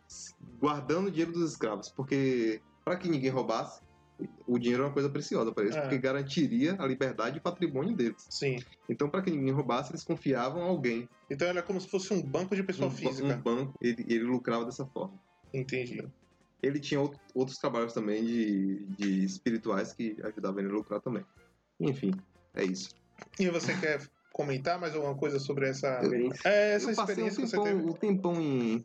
guardando o dinheiro dos escravos, porque para que ninguém roubasse, o dinheiro é uma coisa preciosa para eles, É. porque garantiria a liberdade e o patrimônio deles. Sim. Então, para que ninguém roubasse, eles confiavam em alguém, Então era como se fosse um banco de pessoa um, física. um banco, ele, ele lucrava dessa forma. Entendi. Ele tinha out- outros trabalhos também de, de espirituais que ajudavam ele a lucrar também. Enfim, é isso. E você quer comentar mais alguma coisa sobre essa, Eu- é, essa eu passei um experiência que você tempão, teve? um tempão em,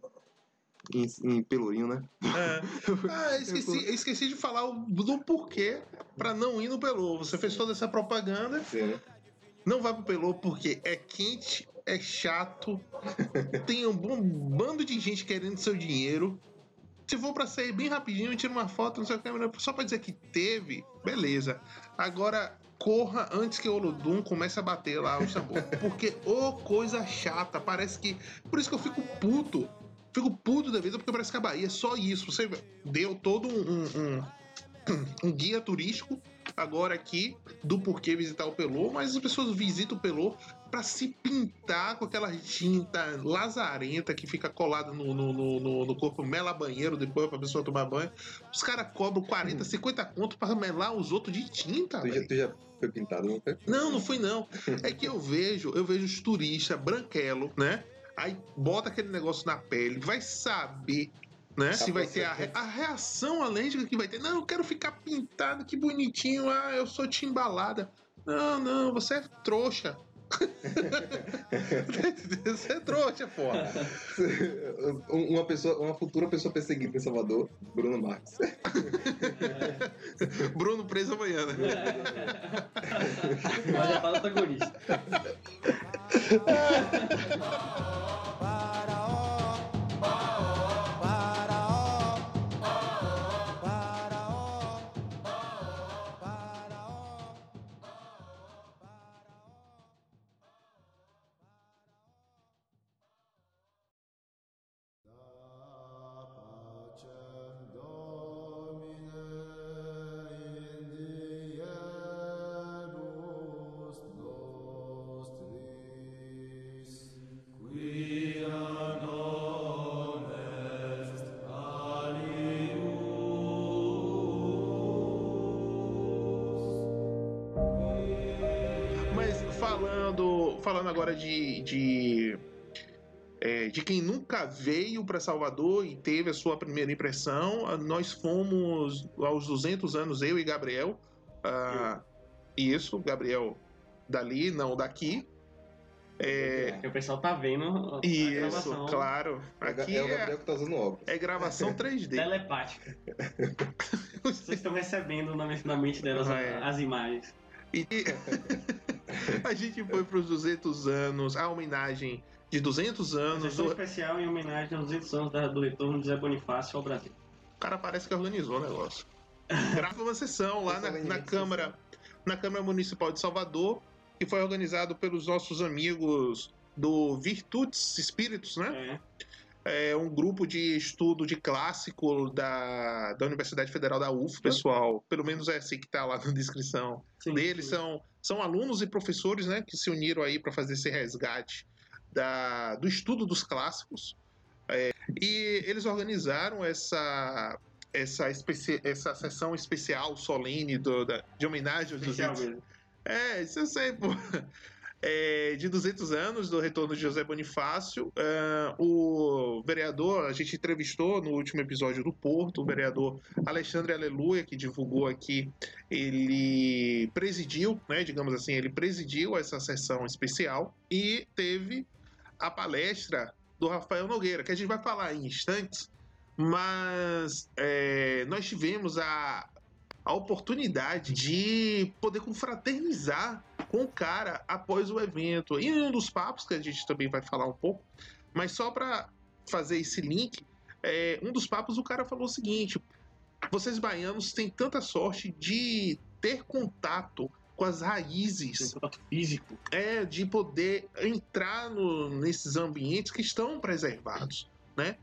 em, em Pelourinho, né? É. Ah, esqueci, esqueci de falar o- do porquê pra não ir no Pelô. Você fez toda essa propaganda, Sim. não vai pro Pelô porque é quente, é chato, tem um bom bando de gente querendo seu dinheiro. Se for pra sair bem rapidinho, tira uma foto, não sei o que, só pra dizer que teve, beleza. Agora, corra antes que o Olodum comece a bater lá o sabor. Porque, ô coisa chata, parece que. Por isso que eu fico puto. Fico puto da vida, porque parece que a Bahia é só isso. Você deu todo um, um, um- um guia turístico agora aqui do porquê visitar o Pelô, mas as pessoas visitam o Pelô pra se pintar com aquela tinta lazarenta que fica colada no, no, no, no- corpo, mela banheiro depois pra pessoa tomar banho. Os caras cobram 40, 50 conto pra melar os outros de tinta, Tu já, tu já foi pintado, não foi? Não, não fui não. É que eu vejo, eu vejo os turistas branquelo, né? Aí bota aquele negócio na pele, vai saber, né? Se vai ter a, re- a reação alérgica que vai ter. Não, eu quero ficar pintado, que bonitinho. Ah, eu sou timbalada. Não, não, você é trouxa. Você é trouxa, porra. Um- uma pessoa, uma futura pessoa perseguida em Salvador, Bruno Marques. Bruno preso amanhã, né? Mas já fala antagonista. Mas de, de, é, de quem nunca veio para Salvador e teve a sua primeira impressão, nós fomos aos 200 anos, eu e Gabriel. ah, isso, Gabriel dali, não daqui. É, o pessoal tá vendo a isso, gravação claro. Aqui é o é, Gabriel que tá usando óculos. é gravação 3D. telepática. Vocês estão recebendo na mente, na mente delas Ah, é. as imagens. E a gente foi para os 200 anos, a homenagem de 200 anos. Sessão do- especial em homenagem aos 200 anos da- do retorno de Zé Bonifácio ao Brasil. O cara parece que organizou o negócio. Grava uma sessão lá na, na Câmara, na Câmara Municipal de Salvador, que foi organizado pelos nossos amigos do Virtudes Espíritos, né? É. É um grupo de estudo de clássico da, da Universidade Federal da UF, pessoal. Pelo menos é assim que tá lá na descrição Sim, deles. sim. São, são alunos e professores, né? Que se uniram aí para fazer esse resgate da, do estudo dos clássicos. É, e eles organizaram essa essa, especi essa sessão especial solene do, da, de homenagem aos Especial 200 mesmo. é, isso eu sei, pô. É, de 200 anos do retorno de José Bonifácio. É, o vereador, a gente entrevistou no último episódio do Porto, o vereador Alexandre Aleluia, que divulgou aqui, ele presidiu, né, digamos assim, ele presidiu essa sessão especial e teve a palestra do Rafael Nogueira, que a gente vai falar em instantes, mas é, nós tivemos a, a oportunidade de poder confraternizar com o cara após o evento. E um dos papos que a gente também vai falar um pouco, mas só para fazer esse link, é, um dos papos o cara falou o seguinte: vocês baianos têm tanta sorte de ter contato com as raízes, contato físico. é de poder entrar no- nesses ambientes que estão preservados, né?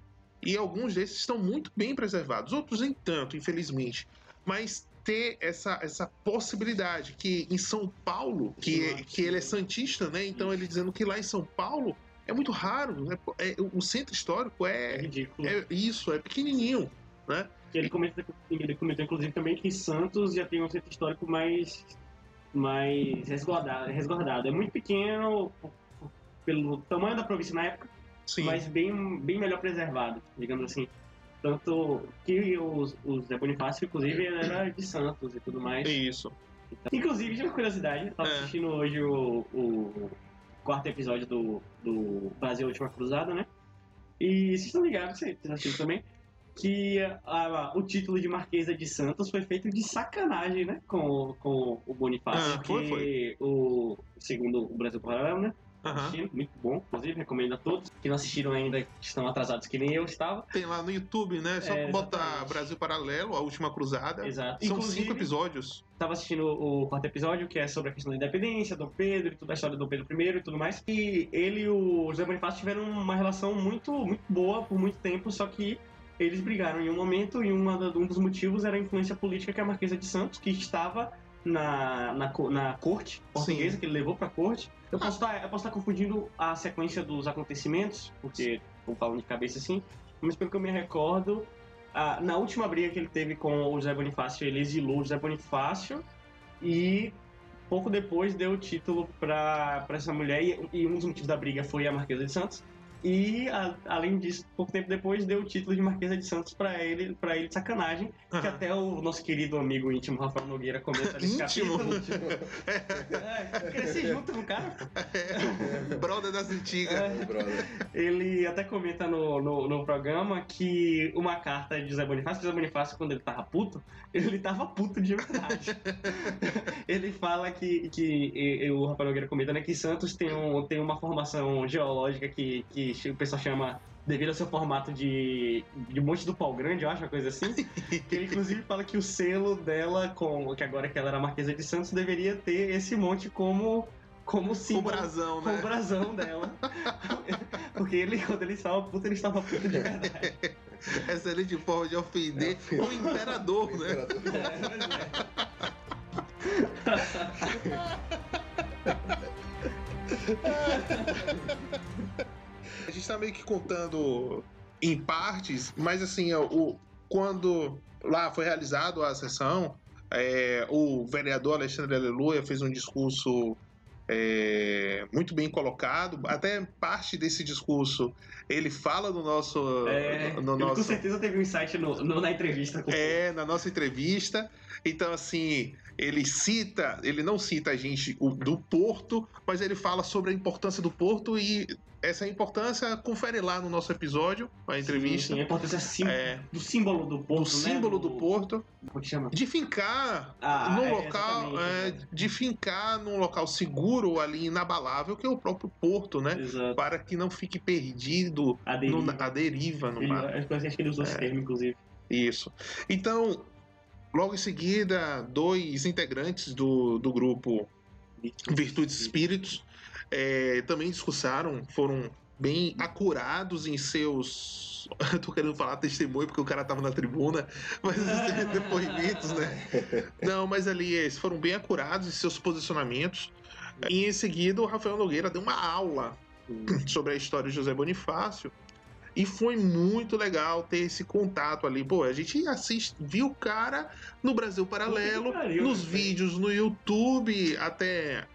E alguns desses estão muito bem preservados, outros nem tanto, infelizmente. Mas ter essa, essa possibilidade que em São Paulo, que, é- que ele é santista, né? Então ele dizendo que lá em São Paulo é muito raro, né? É- o centro histórico É é, ridículo. é isso, é pequenininho, né? Ele comenta, ele comentou, inclusive, também que Santos já tem um centro histórico mais, mais resguardado, resguardado. É muito pequeno pelo tamanho da província na época, Sim. mas bem, bem melhor preservado, digamos assim. Tanto que os, os Zé Bonifácio, inclusive, era de Santos e tudo mais. É isso. Inclusive, de uma curiosidade, eu tava É. assistindo hoje o, o quarto episódio do, do Brasil Última Cruzada, né? E vocês estão ligados, vocês assistiram também, que a- a- o título de Marquesa de Santos foi feito de sacanagem, né? Com, com o Bonifácio, Ah, foi, porque o segundo o Brasil Paralelo, né? Assistindo, muito bom, inclusive, recomendo a todos que não assistiram ainda, que estão atrasados que nem eu estava. Tem lá no YouTube, né? Só É, botar exatamente. Brasil Paralelo, a última cruzada. Exato. São Inclusive, cinco episódios. Tava assistindo o quarto episódio, que é sobre a questão da independência, Dom Pedro e toda a história do Dom Pedro I e tudo mais. E ele e o José Bonifácio tiveram uma relação muito, muito boa por muito tempo, só que eles brigaram em um momento e uma um dos motivos era a influência política que a Marquesa de Santos, que estava na, na, na corte portuguesa, Sim. que ele levou pra corte. Eu posso estar eu posso estar confundindo a sequência dos acontecimentos, porque vou falando de cabeça assim, mas pelo que eu me recordo, ah, na última briga que ele teve com o José Bonifácio, ele exilou o José Bonifácio e pouco depois deu o título pra essa mulher. E, e um dos motivos da briga foi a Marquesa de Santos. E, a- além disso, pouco tempo depois, deu o título de Marquesa de Santos pra ele, pra ele de sacanagem, que até o nosso querido amigo íntimo Rafael Nogueira comenta nesse Íntimo? capítulo. É, cresci junto com o cara, pô. Brother das antigas. É. brother. Ele até comenta no, no, no programa que uma carta de José Bonifácio, José Bonifácio, quando ele tava puto, ele tava puto de verdade. ele fala que, que e- e o Rafael Nogueira comenta, né, que Santos tem, um, tem uma formação geológica que, que o pessoal chama, devido ao seu formato de, de Monte do Pau Grande, eu acho, uma coisa assim, que ele inclusive fala que o selo dela, com, que agora que ela era Marquesa de Santos, deveria ter esse monte como, como O símbolo brasão, com o né? brasão dela. Porque ele, quando ele estava puto, ele estava puto de verdade. Excelente forma de ofender o imperador, né? A gente tá meio que contando em partes, mas assim, o, quando lá foi realizado a sessão, é, o vereador Alexandre Aleluia fez um discurso é, muito bem colocado. Até parte desse discurso ele fala no nosso. É, no com nosso certeza teve um insight no, no- na entrevista com é, na nossa entrevista. Então, assim, ele cita, ele não cita a gente do Porto, mas ele fala sobre a importância do Porto e essa importância confere lá no nosso episódio, a entrevista. Sim, sim, a importância sim- É, do símbolo do porto, do né? símbolo do Porto, Como que chama? de fincar Ah, num é, local, é, de fincar num local seguro ali, inabalável, que é o próprio Porto, né? Exato. Para que não fique perdido A no- deriva. a deriva no Ele- mar. acho que ele usou esse termo, inclusive. Isso. Então, logo em seguida, dois integrantes do, do grupo Virtudes Espíritos eh, também discursaram, foram bem acurados em seus. Eu tô querendo falar testemunho porque o cara tava na tribuna, mas depoimentos, né? Não, mas ali eles foram bem acurados em seus posicionamentos. E em seguida, o Rafael Nogueira deu uma aula sobre a história de José Bonifácio. E foi muito legal ter esse contato ali. Pô, a gente assiste, viu o cara no Brasil Paralelo, pariu, nos né? vídeos no YouTube, até.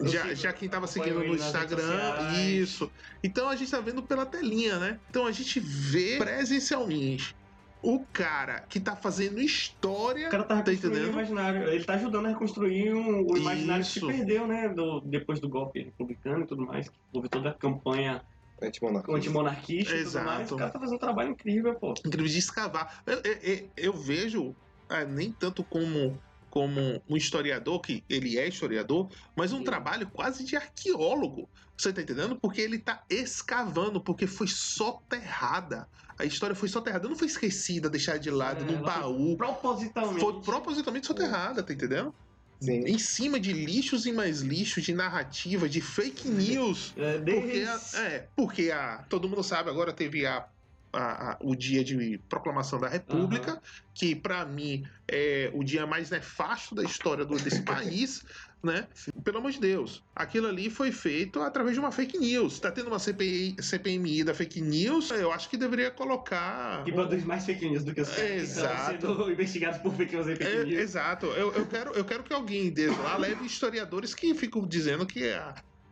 Já, já quem tava acompanho seguindo no Instagram, isso. Então a gente tá vendo pela telinha, né? Então a gente vê presencialmente o cara que tá fazendo história. O cara tá Tá reconstruindo o entendendo? imaginário. Ele tá ajudando a reconstruir um- o imaginário Isso. que se perdeu, né? Do, depois do golpe republicano e tudo mais. Que houve toda a campanha Antimonarquista. antimonarquista e tudo mais. Exato. O cara tá fazendo um trabalho incrível, pô. incrível de escavar. Eu, eu- eu- eu vejo, ah, nem tanto como, como um historiador, que ele é historiador, mas um Sim. trabalho quase de arqueólogo. Você tá entendendo? Porque ele tá escavando, porque foi soterrada. A história foi soterrada, não foi esquecida, deixada de lado, É, num ela foi baú. Propositalmente. Foi propositalmente soterrada, tá entendendo? Sim. Em cima de lixos e mais lixos, de narrativa, de fake news. É, Porque, a- é, porque a, todo mundo sabe, agora teve a, a- a- o dia de proclamação da República, que pra mim é o dia mais nefasto da história do- desse país, né? Pelo amor de Deus. Aquilo ali foi feito através de uma fake news. Tá tendo uma CPI, CPMI da fake news, eu acho que deveria colocar. Que produz mais fake news do que os que estão Exato. sendo investigados por fake news e fake É, news. exato. Eu, eu quero, eu quero que alguém desde lá leve historiadores que ficam dizendo que é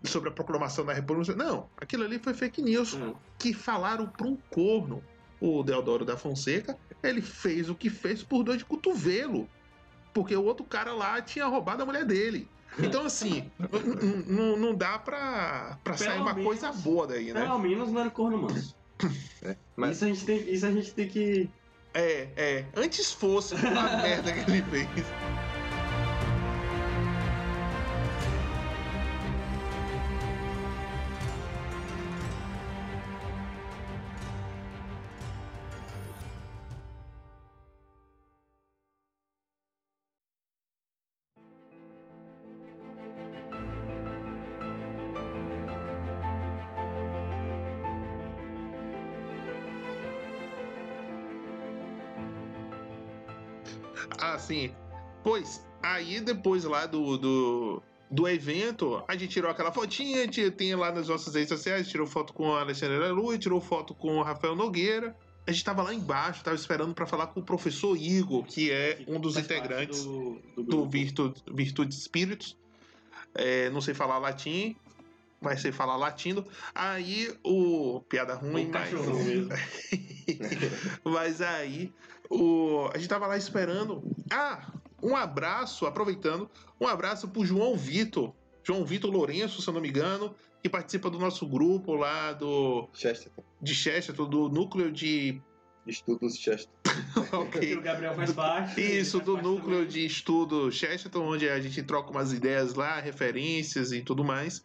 sobre a proclamação da República. Não, aquilo ali foi fake news Hum. que falaram para um corno. O Deodoro da Fonseca, ele fez o que fez por dor de cotovelo. Porque o outro cara lá tinha roubado a mulher dele. Então, assim, não dá pra, pra Pelo sair uma menos- coisa boa daí, né? Pelo menos não era corno manso. Mas Isso, a gente tem, isso a gente tem que. É, é. Antes fosse a merda que ele fez. Ah, sim. Pois, aí depois lá do, do, do evento, a gente tirou aquela fotinha, ti- tem lá nas nossas redes sociais, tirou foto com a Alexandre Lua, tirou foto com o Rafael Nogueira. A gente tava lá embaixo, tava esperando para falar com o professor Igor, que é que um dos integrantes do, do do. Virtu, Virtude Spiritus. É, não sei falar latim. Vai ser falar latindo. Aí o. Piada ruim, Um mas. mesmo. mas aí o. A gente tava lá esperando. Ah, um abraço, aproveitando, um abraço pro João Vitor. João Vitor Lourenço, se eu não me engano, que participa do nosso grupo lá do. Chesterton. de Chesterton, do núcleo de. Estudos Chesterton. Que ok. o Gabriel faz parte. Isso, ele do núcleo também. de estudo Chesterton, onde a gente troca umas ideias lá, referências e tudo mais.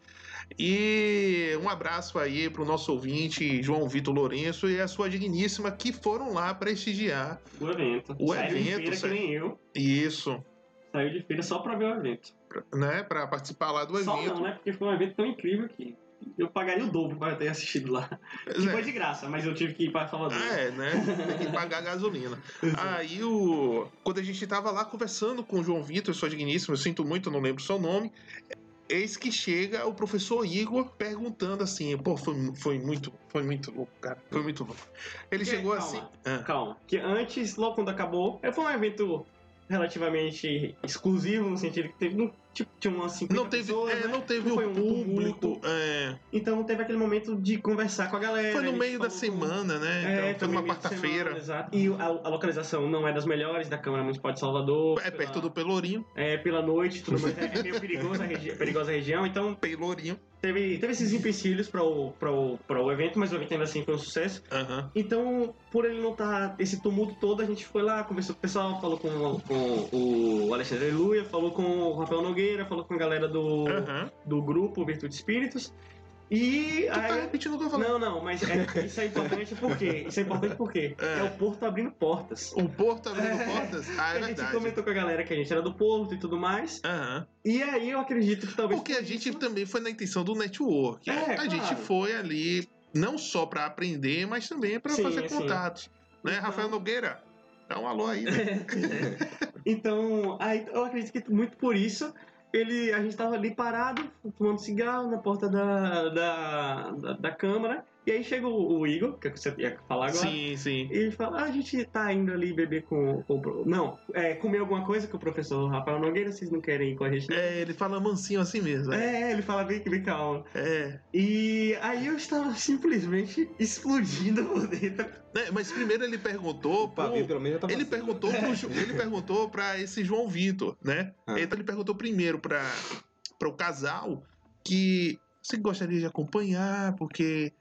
E um abraço aí pro nosso ouvinte, João Vitor Lourenço, e a sua digníssima, que foram lá prestigiar O evento. O Saiu de evento, feira sai- que nem eu. isso, Saiu de feira só pra ver o evento. né? Pra participar lá do Só evento. não, né? Porque foi um evento tão incrível que eu pagaria o dobro pra ter assistido lá. Pois Que é. foi de graça, mas eu tive que ir pra Salvador. Ah, é, né? Tem que pagar gasolina. Aí o. Quando a gente tava lá conversando com o João Vitor, sua digníssima, eu sinto muito, não lembro o seu nome. Eis que chega o professor Igor perguntando assim, pô, foi, foi muito, foi muito louco, cara. Foi muito louco. Ele Que- chegou calma. assim. ah, Calma, que antes, logo quando acabou, foi um evento relativamente exclusivo, no sentido que teve, não, tipo, tinha umas 50 não teve, pessoas, é, né? não teve foi o um público. tumulto. é. Então teve aquele momento de conversar com a galera. foi no meio da semana, né? É, então, foi numa quarta-feira. Exato. E a, a localização não é das melhores da Câmara Municipal de Salvador. É pela- perto do Pelourinho. É, pela noite, tudo mais. É, é meio perigoso a regi- perigosa a região, então Pelourinho. teve, teve esses empecilhos para o, pra o, pra o evento, mas o evento ainda assim foi um sucesso. Aham. Então, por ele não estar esse tumulto todo, a gente foi lá, conversou com o pessoal, falou com, com o Alexandre Luia, falou com o Rafael Nogueira, falou com a galera do, Aham. do grupo Virtude Espíritos. E Tu tá aí. repetindo o que eu falei. Não, não, mas é- isso é importante porque. Isso é importante porque É. é, o Porto abrindo portas. O Porto abrindo É. portas? Ah, é a gente verdade. comentou com a galera que a gente era do Porto e tudo mais. Aham. E aí eu acredito que talvez. Porque a gente também foi na intenção do network. É, a claro. gente foi ali não só pra aprender, mas também pra Sim, fazer sim. contatos. Né, Então- Rafael Nogueira? Dá um alô aí. né? Então, aí eu acredito que muito por isso ele, a gente tava ali parado, fumando cigarro na porta da, da, da, da câmara. E aí chega o, o Igor, que é o que você ia falar agora. sim, sim. E ele fala, ah, a gente tá indo ali beber com, com o... Não, é, comer alguma coisa com o professor Rafael Nogueira, vocês não querem ir com a gente? não?" É, ele fala mansinho assim mesmo. É. É, ele fala bem, bem calmo. É. E aí eu estava simplesmente explodindo por dentro. Né, Mas primeiro ele perguntou. O pavio, pro- pelo menos, já tava Ele assim. perguntou, pro, Ju- ele perguntou pra esse João Vitor, né? Ah. Então ele perguntou primeiro pra, pra o casal que se gostaria de acompanhar, porque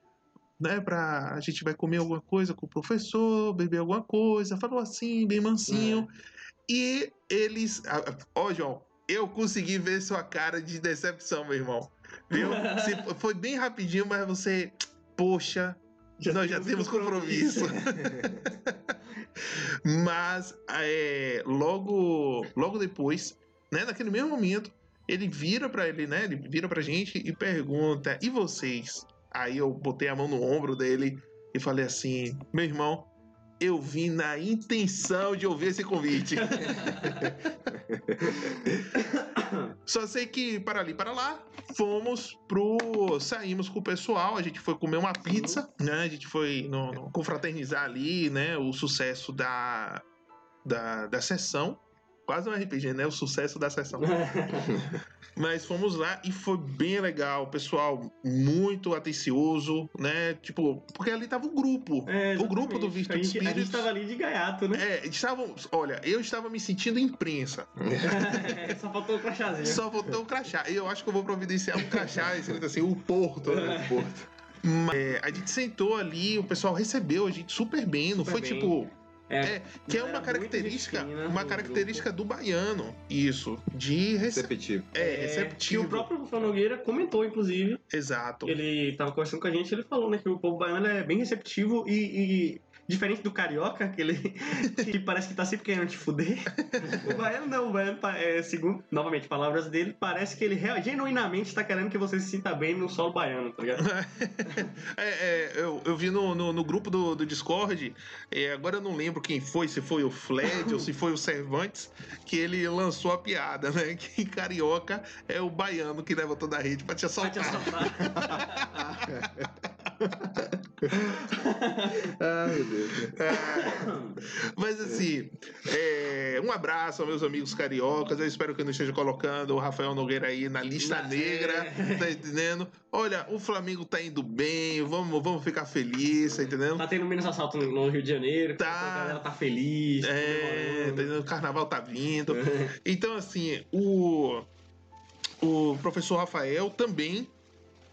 né, pra, a gente vai comer alguma coisa com o professor, beber alguma coisa, falou assim, bem mansinho. E eles. Ó, João, eu consegui ver sua cara de decepção, meu irmão. Viu? Se- foi bem rapidinho, mas você. Poxa, nós já temos compromisso. Mas é, logo, logo depois, né, naquele mesmo momento, ele vira pra ele, né? Ele vira pra gente e pergunta: "E vocês?" Aí eu botei a mão no ombro dele e falei assim: "Meu irmão, eu vim na intenção de ouvir esse convite." Só sei que para ali, para lá, fomos pro. Saímos com o pessoal, a gente foi comer uma pizza, né? A gente foi no- no- confraternizar ali, né? O sucesso da, da, da sessão. Quase um RPG, né? O sucesso da sessão. Mas fomos lá e foi bem legal. O pessoal muito atencioso, né? Tipo, porque ali tava o grupo. É, o grupo do exatamente. Virtude a gente, a gente Spirits. tava ali de gaiato, né? É, estavam. Olha, eu estava me sentindo imprensa. Só faltou o crachazinho. Só faltou o crachá. E eu acho que eu vou providenciar um crachá escrito assim, o Porto, né? Porto. Mas, é, a gente sentou ali, o pessoal recebeu a gente super bem, não Super foi bem. tipo. É, É, que é uma característica, fina uma do característica do baiano, isso, de rece... Receptivo. é, Que receptivo. o próprio Rafael Nogueira comentou, inclusive. Exato. Ele tava conversando com a gente, ele falou, né, que o povo baiano é bem receptivo e, e diferente do carioca, que ele que parece que tá sempre querendo te fuder. O baiano não, o baiano, é, segundo, novamente, palavras dele, parece que ele real- genuinamente tá querendo que você se sinta bem no solo baiano, tá ligado? É, é, eu, eu vi no, no, no grupo do, do Discord, é, agora eu não lembro quem foi, se foi o Fled ou se foi o Cervantes, que ele lançou a piada, né? Que carioca é o baiano que leva toda a rede pra te Vai te assaltar. Ai, meu Deus. É, mas assim, é, É, um abraço aos meus amigos cariocas. Eu espero que eu não esteja colocando o Rafael Nogueira aí na lista negra. é. Tá entendendo? Olha, o Flamengo tá indo bem. Vamos, vamos ficar felizes, tá entendendo? Tá tendo menos assalto no- Rio de Janeiro. Tá. A galera tá feliz. É, tá comemorando. entendendo? o carnaval tá vindo. Então, assim, o, o professor Rafael também,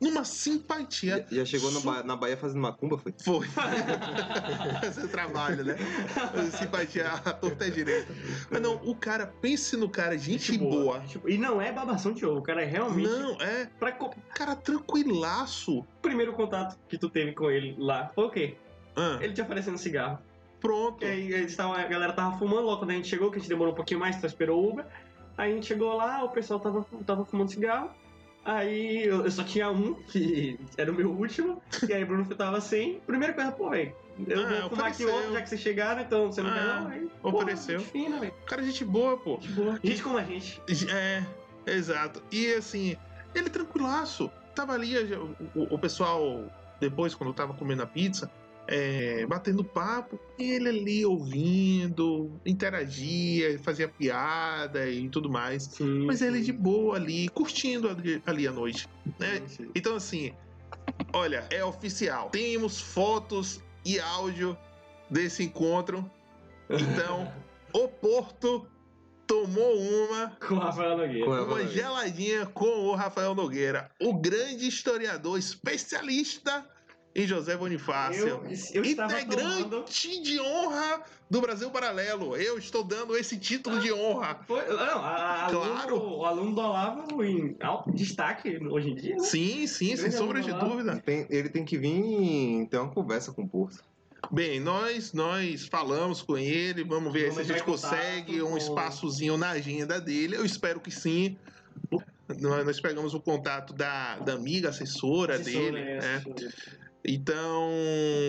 numa simpatia. Já, já chegou na, Su- Ba- na Bahia fazendo macumba, foi? Foi. Fazer trabalho, né? Simpatia torta direita. Mas não, o cara, pense no cara, gente boa. Tipo, e não é babação de ovo, o cara é realmente. Não, é. Pra Cara tranquilaço. o primeiro contato que tu teve com ele lá foi o quê? Ah, Ele te oferecendo cigarro. pronto. E aí eles tavam- a galera tava fumando logo quando a gente chegou, que a gente demorou um pouquinho mais, então esperou o Uber. Aí a gente chegou lá, o pessoal tava, tava fumando cigarro. Aí eu, só tinha um, que era o meu último, e aí o Bruno tava sem. Primeira coisa, pô, velho, eu Ah, vou fumar aqui outro, já que vocês chegaram, então você não Ah, quer não? Ofereceu. Porra, gente fina. Cara, gente boa, pô. De boa. Gente como a gente. É, exato. E assim, ele tranquilaço. Tava ali, o, o- o pessoal, depois, quando eu tava comendo a pizza, é, batendo papo, e ele ali ouvindo, interagia, fazia piada e tudo mais. Sim, Mas ele de boa ali, curtindo ali, ali a noite. Né? Então, assim, olha, é oficial. Temos fotos e áudio desse encontro. Então, o Porto tomou uma Com o Rafael Nogueira. Uma geladinha com o Rafael Nogueira, o grande historiador, especialista em José Bonifácio. Eu, eu Integrante tomando... de honra do Brasil Paralelo. Eu estou dando esse título de honra. Foi, não, a, a Claro. aluno, o aluno do Olavo em alto destaque hoje em dia. né? Sim, sim, sem sombra de dúvida. Tem- ele tem que vir ter uma conversa com o Porto. Bem, nós nós falamos com ele, vamos ver Vamos se a gente consegue um com- espaçozinho na agenda dele. Eu espero que sim. Nós, nós pegamos o contato da, da amiga assessora, Assessora, dele, é, né? assessora. Então,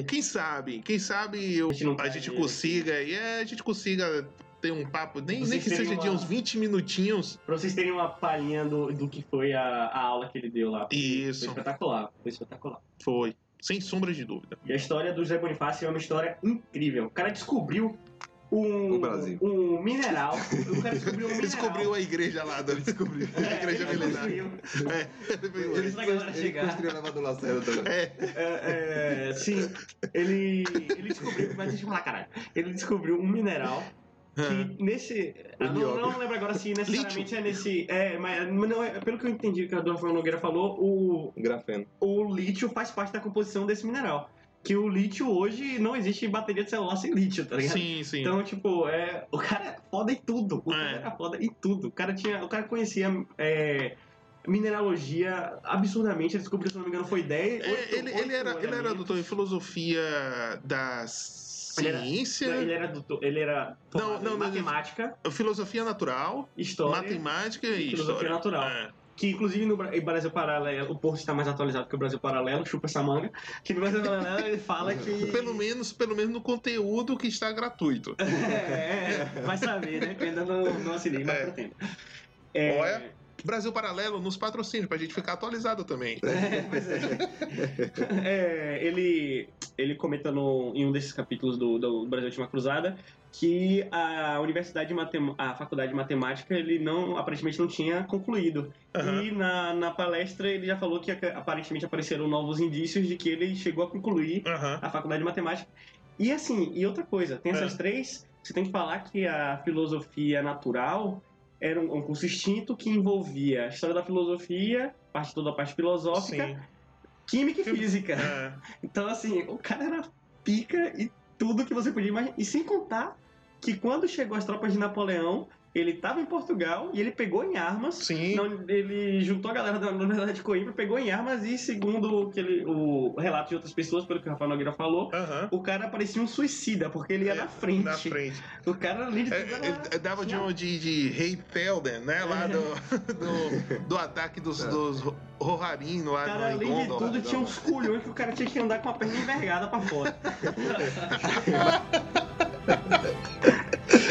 quem sabe? Quem sabe eu- A gente a gente consiga e é, a gente consiga ter um papo, nem, Vocês nem que seja terem de uma- uns 20 minutinhos. Pra vocês terem uma palhinha do, do que foi a, a aula que ele deu lá. Foi Isso, espetacular, foi espetacular. foi. Sem sombra de dúvida. E a história do José Bonifácio é uma história incrível. O cara descobriu um, um mineral. O cara descobriu um Ele mineral. descobriu a igreja lá, ele descobriu. a É, igreja ele descobriu. É, Ele Ele, ele chegar. construiu a elevador Lacerda também. é, É, é, sim, ele, ele descobriu. Mas deixa eu falar, caralho. Ele descobriu um mineral que nesse. O eu não, não lembro agora se necessariamente é nesse. É, mas não é, pelo que eu entendi que a Dona Nogueira falou, o, Grafeno. o lítio faz parte da composição desse mineral. Que o lítio hoje não existe bateria de celular sem lítio, tá ligado? sim, sim. Então, tipo, é, o cara é foda em tudo. O cara É. era foda em tudo. O cara, tinha, o cara conhecia é, mineralogia absurdamente. Ele descobriu, se não me engano, foi 10. É, ele, ele era, ele era doutor em filosofia da Ele era- ciência, Ele era, doutor, ele era não, não, matemática, filosofia natural, história, matemática e filosofia história. natural. É. que inclusive no Brasil Paralelo, o post está mais atualizado que o Brasil Paralelo, chupa essa manga, que no Brasil Paralelo ele fala que... Pelo menos, pelo menos no conteúdo que está gratuito. é, vai saber, né? Que ainda não, não assinei, mas É. pretendo. É, Olha. Brasil Paralelo nos patrocina pra gente ficar atualizado também. É, pois é. É, ele, ele comenta no, em um desses capítulos do, do Brasil Última Cruzada que a universidade de matem a faculdade de matemática ele não aparentemente não tinha concluído Aham. e na, na palestra ele já falou que aparentemente apareceram novos indícios de que ele chegou a concluir Aham. a faculdade de matemática e assim e outra coisa tem essas É. três você tem que falar que a filosofia natural era um, um curso extinto que envolvia a história da filosofia parte toda a parte filosófica Sim. química e física. É. Então, assim, o cara era pica e tudo que você podia imaginar. E sem contar que quando chegou as tropas de Napoleão, ele estava em Portugal e ele pegou em armas. Sim. Ele juntou a galera da Universidade de Coimbra, pegou em armas e, segundo ele- o relato de outras pessoas, pelo que o Rafael Nogueira falou, Aham. o cara parecia um suicida, porque ele ia É, na frente. Na frente. O cara ali de É, tudo é, era- é, dava de tinha- um de, de Rei Felden, né? Lá do, do, do ataque dos, É. dos Ro- Rohirrim O lá cara, no além de tudo, tinha uns culhões que o cara tinha que andar com a perna envergada pra fora.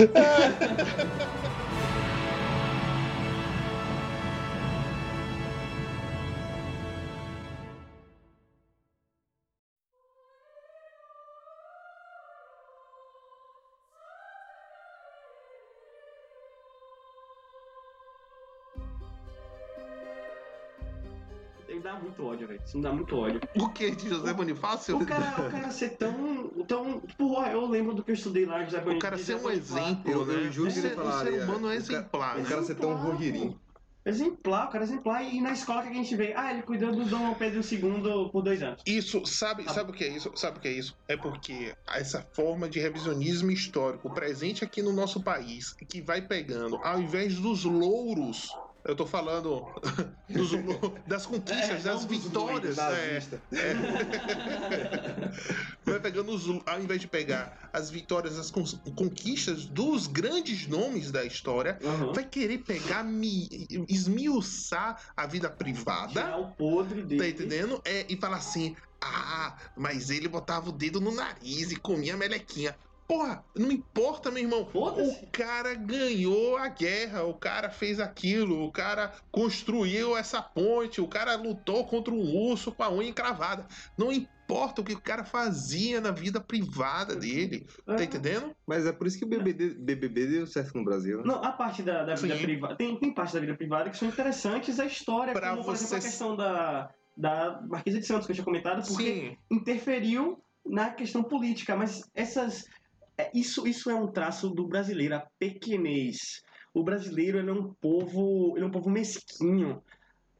uh. muito ódio, velho. Isso me dá muito ódio. O que de José Bonifácio? O cara, o cara ser tão. tão tipo, ó, eu lembro do que eu estudei lá, José O Bonifácio. cara ser um exemplo, Eu- né? eu juro o que ele ser, o ser humano é o cara- exemplar. O cara ser tão rogueirinho. Exemplar, o cara é exemplar. E na escola que a gente vê, ah, ele cuidou do Dom Pedro II por dois anos. Isso, sabe, sabe o que é isso? Sabe o que é isso? É porque essa forma de revisionismo histórico presente aqui no nosso país, que vai pegando, ao invés dos louros, eu tô falando dos das conquistas, É, das vitórias, é, Nazista. vai pegando os, ao invés de pegar as vitórias, as con- conquistas dos grandes nomes da história, Aham. vai querer pegar, mi, esmiuçar a vida privada. Tirar o podre dele. Tá entendendo? É, e falar assim: ah, mas ele botava o dedo no nariz e comia melequinha. Porra, não importa, meu irmão. O cara ganhou a guerra, o cara fez aquilo, o cara construiu essa ponte, o cara lutou contra um urso com a unha encravada. Não importa o que o cara fazia na vida privada dele. Tá É. entendendo? Mas é por isso que o BBB, BBB deu certo no Brasil, né? Não, a parte da, da vida Sim. privada. Tem, tem parte da vida privada que são interessantes a história, Pra como por exemplo a você- questão da, da Marquesa de Santos, que eu tinha comentado, porque Sim. interferiu na questão política, mas essas. É, Isso, isso é um traço do brasileiro, a pequenez. O brasileiro é um povo. Ele é um povo mesquinho.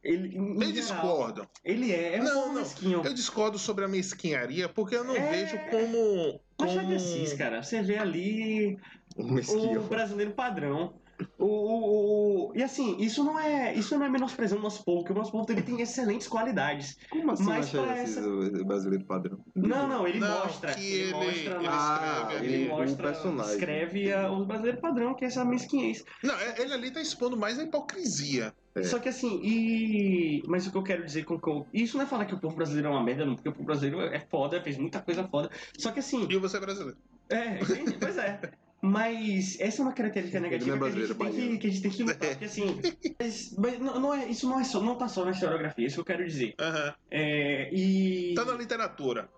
Ele, Eu discordo. Ele é, é um Não, não. mesquinho. Eu discordo sobre a mesquinharia, porque eu não É. vejo como. Machado como... de Assis, cara. Você vê ali o brasileiro padrão. O, o- o- e assim, isso não é isso não é menosprezando o nosso povo, porque o nosso povo também tem excelentes qualidades. Como assim Mas acha pra esse essa- o brasileiro padrão? Não, não, ele Não, mostra. que ele, ele- mostra ele na- Ah, escreve ele o mostra, escreve a- o brasileiro padrão, que é essa mesquinhez. Não, é- ele ali tá expondo mais a hipocrisia. É. Só que assim, e. Mas o que eu quero dizer com que eu... Isso não é falar que o povo brasileiro é uma merda, não, porque o povo brasileiro é foda, fez muita coisa foda. Só que assim, E você é brasileiro. É, pois é. Mas essa é uma característica Ele negativa é que, a gente tem que, que a gente tem que lutar. Porque assim. mas, mas não, não é, isso não, é só, não tá só na historiografia, isso que eu quero dizer. Aham. É, e. Tá na literatura.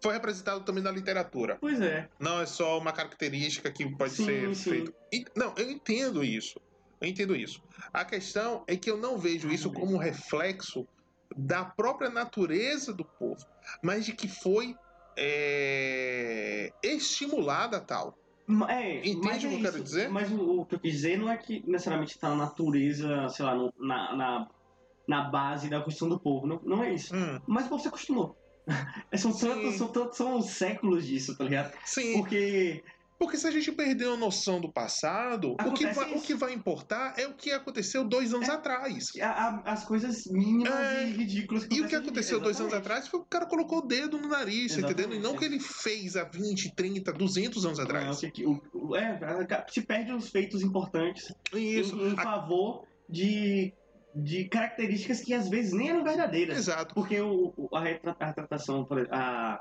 Foi representado também na literatura. Pois é. Não é só uma característica que pode Sim, ser sim. feita. E- Não, eu entendo isso. Eu entendo isso. A questão é que eu não vejo isso como reflexo da própria natureza do povo, mas de que foi é, estimulada a tal. É, Entende mas é o que eu quero dizer? Mas o, o que eu quis dizer não é que necessariamente tá na natureza, sei lá, no- na, na, na base da construção do povo. Não, não é isso. Hum, Mas o povo se acostumou. É, São tantos, são tantos, são séculos disso, tá ligado? sim, Porque porque se a gente perder a noção do passado, o que, vai, o que vai importar é o que aconteceu dois anos É. atrás. a- a- as coisas mínimas É. e ridículas E o que aconteceu dois anos atrás foi que o cara colocou o dedo no nariz, Exatamente. entendendo? E não que ele fez há 20, 30, 200 anos atrás. que o- o- é, se perde os feitos importantes Isso. em, em favor de, de características que às vezes nem eram verdadeiras. Exato. Porque o, o- a, retra- a retratação, a,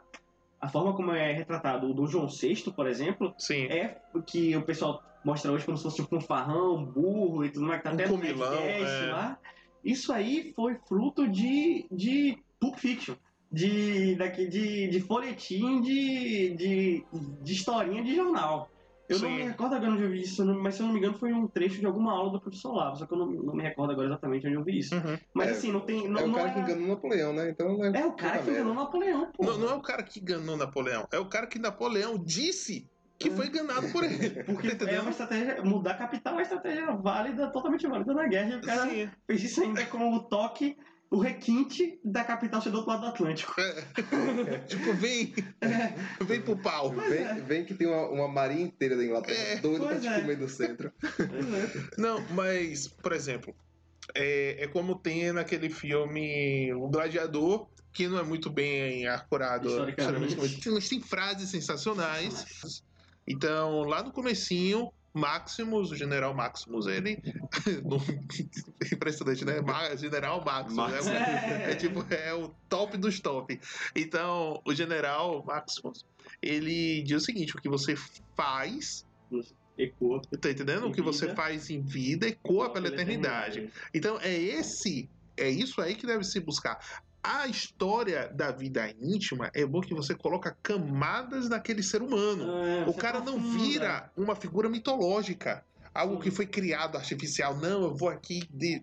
a forma como é retratado o do João VI, por exemplo, Sim. é o que o pessoal mostra hoje como se fosse tipo um farrão, um burro e tudo mais, que tá Um até no comilão, podcast é. lá. Isso aí foi fruto de, de Pulp Fiction. De, daqui, de, de folhetim de, de, de historinha de jornal. Eu não Sim. me recordo agora onde eu vi isso, não- mas se eu não me engano foi um trecho de alguma aula do professor Lavo, só que eu não, não me recordo agora exatamente onde eu vi isso. Uhum. Mas É, assim, não tem. Não, é o não cara que é- enganou Napoleão, né? Então não é o cara que enganou Napoleão, pô. Não, não é o cara que enganou Napoleão, é o cara que Napoleão disse que foi enganado por ele. Porque Tá é uma estratégia, mudar a capital é uma estratégia válida, totalmente válida na guerra, e o cara Sim. fez isso ainda com o toque, o requinte da capital ser do outro lado do Atlântico. tipo, vem, vem pro pau. Vem, vem que tem uma, uma marinha inteira da Inglaterra É, doida pra te é. comer do centro. Não, mas, por exemplo, é, é como tem naquele filme O Gladiador, que não é muito bem acurado Historicamente. historicamente, mas tem frases sensacionais. Então, lá no comecinho, Maximus, o general Maximus, ele. Impressionante, né? General Maximus. né? É tipo, é o top dos top. Então, o general Maximus, ele diz o seguinte: o que você faz, Ecoa. tá entendendo? O que você vida. faz em vida ecoa pela eternidade. Então, é esse, é isso aí que deve se buscar. A história da vida íntima é bom que você coloca camadas naquele ser humano. É, O cara não aprofunda. vira uma figura mitológica. Algo Sim. que foi criado artificial. Não, eu vou aqui de-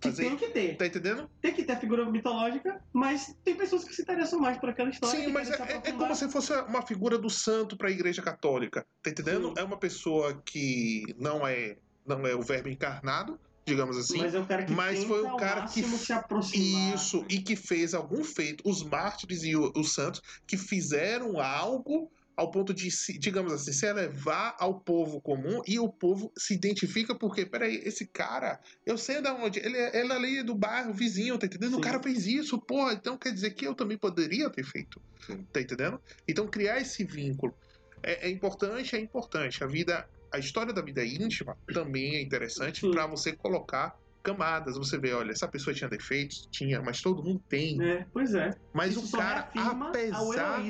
Que fazer. tem que ter. Tá entendendo? Tem que ter a figura mitológica, mas tem pessoas que se interessam mais por aquela história. Sim, mas é, é- é como se fosse uma figura do santo para a Igreja Católica. Tá entendendo? Sim. É uma pessoa que não é, não é o verbo encarnado, digamos assim. Mas é o cara que mas foi o cara que se aproximar. Isso, e que fez algum feito, os mártires e o- os santos, que fizeram algo ao ponto de, se, digamos assim, se elevar ao povo comum e o povo se identifica porque, peraí, esse cara, eu sei de onde, ele, é- ele é ali do bairro vizinho, tá entendendo? O Sim. cara fez isso, porra, então quer dizer que eu também poderia ter feito, Sim. tá entendendo? Então criar esse vínculo é, é importante, é importante. A vida, a história da vida íntima também é interessante para você colocar camadas. Você vê, olha, essa pessoa tinha defeitos, tinha, mas todo mundo tem. É, pois é. Mas Isso o cara, apesar,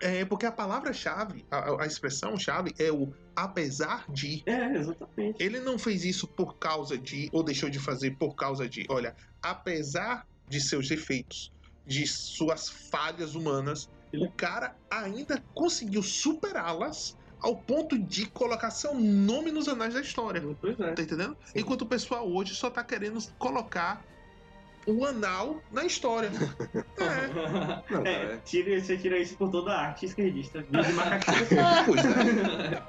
é porque a palavra-chave, a, a expressão-chave é o apesar de. É, exatamente. Ele não fez isso por causa de, ou deixou de fazer por causa de. Olha, apesar de seus defeitos, de suas falhas humanas, o cara ainda conseguiu superá-las ao ponto de colocar seu nome nos anais da história. Pois é. Tá entendendo? Sim. Enquanto o pessoal hoje só tá querendo colocar o anal na história. é. Não, É, cara. tira, você tira isso por toda a arte esquerdista. Vive macaquinho. Pois é.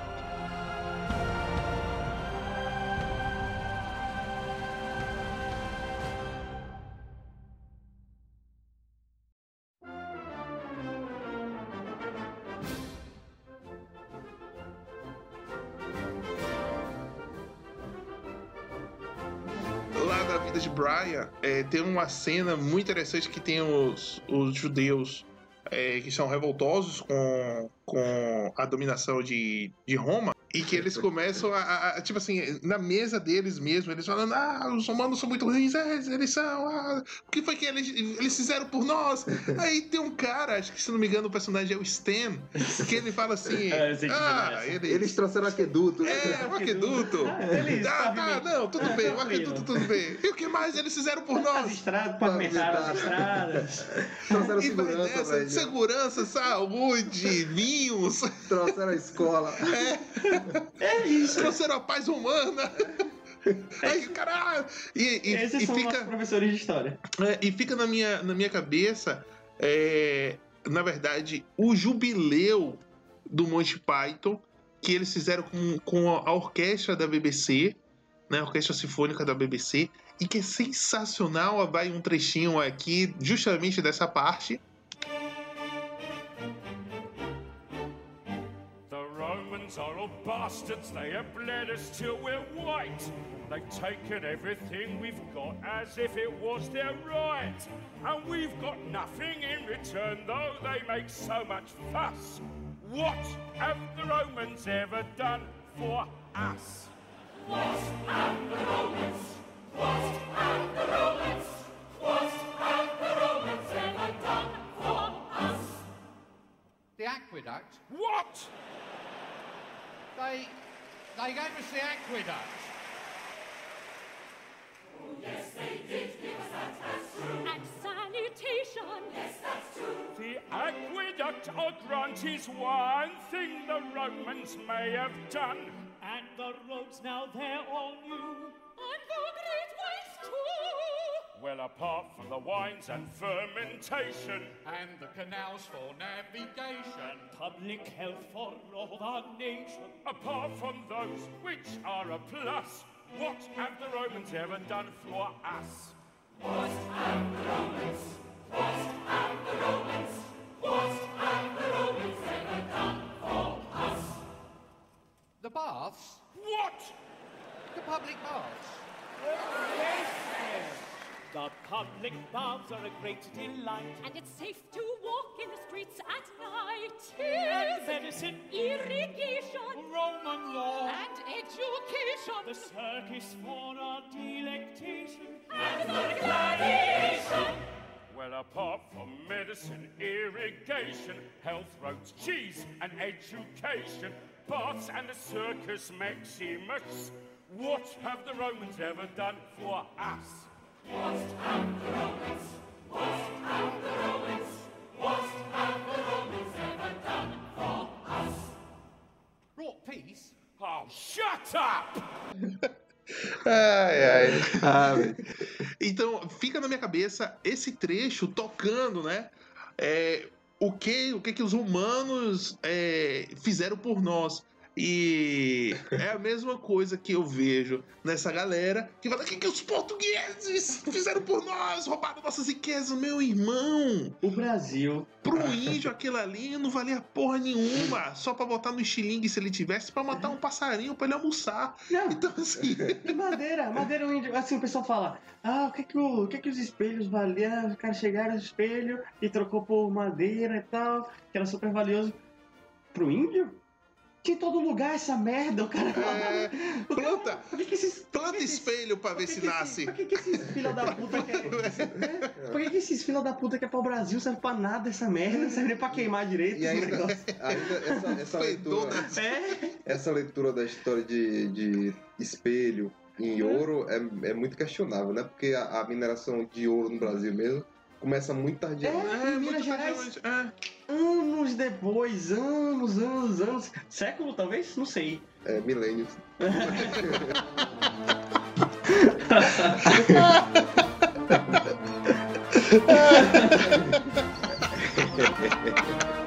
é, tem uma cena muito interessante que tem os, os judeus é, que são revoltosos com, com a dominação de, de Roma e que eles começam a, a- a- tipo assim, na mesa deles mesmo, eles falando, ah, os romanos são muito ruins, é, eles são, ah, o que foi que eles, eles fizeram por nós? Aí tem um cara, acho que se não me engano o personagem é o Stan, que ele fala assim, É, ah, ele, Eles trouxeram aqueduto. é, o aqueduto. Ah, Ah, tá, não, tudo Ah, bem, o tranquilo. aqueduto tudo bem. E o que mais eles fizeram por As nós? estradas, pavimentaram as estradas. Trouxeram segurança, segurança, saúde, vinhos, Trouxeram a escola. É isso. trouxeram a paz humana. Aí, caralho! E, e, Esses e são fica, professores de história. é, e fica na minha, na minha cabeça, é, na verdade, o jubileu do Monty Python que eles fizeram com, com a orquestra da BBC, né, a Orquestra Sinfônica da BBC, e que é sensacional. Vai um trechinho aqui, justamente dessa parte. Romans are all bastards, they have bled us till we're white. They've taken everything we've got as if it was their right. And we've got nothing in return, though they make so much fuss. What have the Romans ever done for us? What have the Romans? What have the Romans? What have the Romans ever done for us? The aqueduct. What? They they gave us the aqueduct. Oh yes, they did. And sanitation. Yes, that's true. The aqueduct, or grant, is one thing the Romans may have done. And the roads now they're all new. And the great ways too. Well, apart from the wines and fermentation, And the canals for navigation. Public health for all the nation. apart from those which are a plus, what have the Romans ever done for us? What have the Romans? What have the Romans? What have the Romans ever done for us? The baths. What? The public baths. The public baths are a great delight. And it's safe to walk in the streets at night. And medicine, irrigation, Roman law. and education. The circus for our delectation. and the gladiation. Well, apart from medicine, irrigation, health roads, cheese, and education, baths and the circus maximus, what have the Romans ever done for us? Ai, ai. Ah. Então, fica na minha cabeça esse trecho tocando, né? É, o que o que, que os humanos é, fizeram por nós. E é a mesma coisa que eu vejo nessa galera que fala: o que, que os portugueses fizeram por nós? Roubaram nossas riquezas, meu irmão. O Brasil. Pro índio aquilo ali não valia porra nenhuma. Só pra botar no estilingue se ele tivesse, pra matar um passarinho pra ele almoçar. Não, Então, assim. madeira, madeira o índio. Assim, o pessoal fala: Ah, o que que, o, o que, que os espelhos valiam? Os caras chegaram no espelho e trocou por madeira e tal, que era super valioso. Pro índio? Tinha em todo lugar essa merda, o cara. É, planta, Por que, que esses. planta espelho pra ver que se que nasce. Por que, que esses filha da puta quer. né? Por que, que esses filha da puta quer pra o Brasil? Serve pra nada essa merda, não serve nem pra queimar direito E esse ainda, negócio. ainda essa, essa leitura? É. essa leitura da história de, de espelho em ouro é, é muito questionável, né? Porque a, a mineração de ouro no Brasil mesmo começa muito tardiamente. É, em Minas muito Gerais, tardiamente. É. anos depois, anos, anos, anos. Século, talvez? Não sei. É, milênios.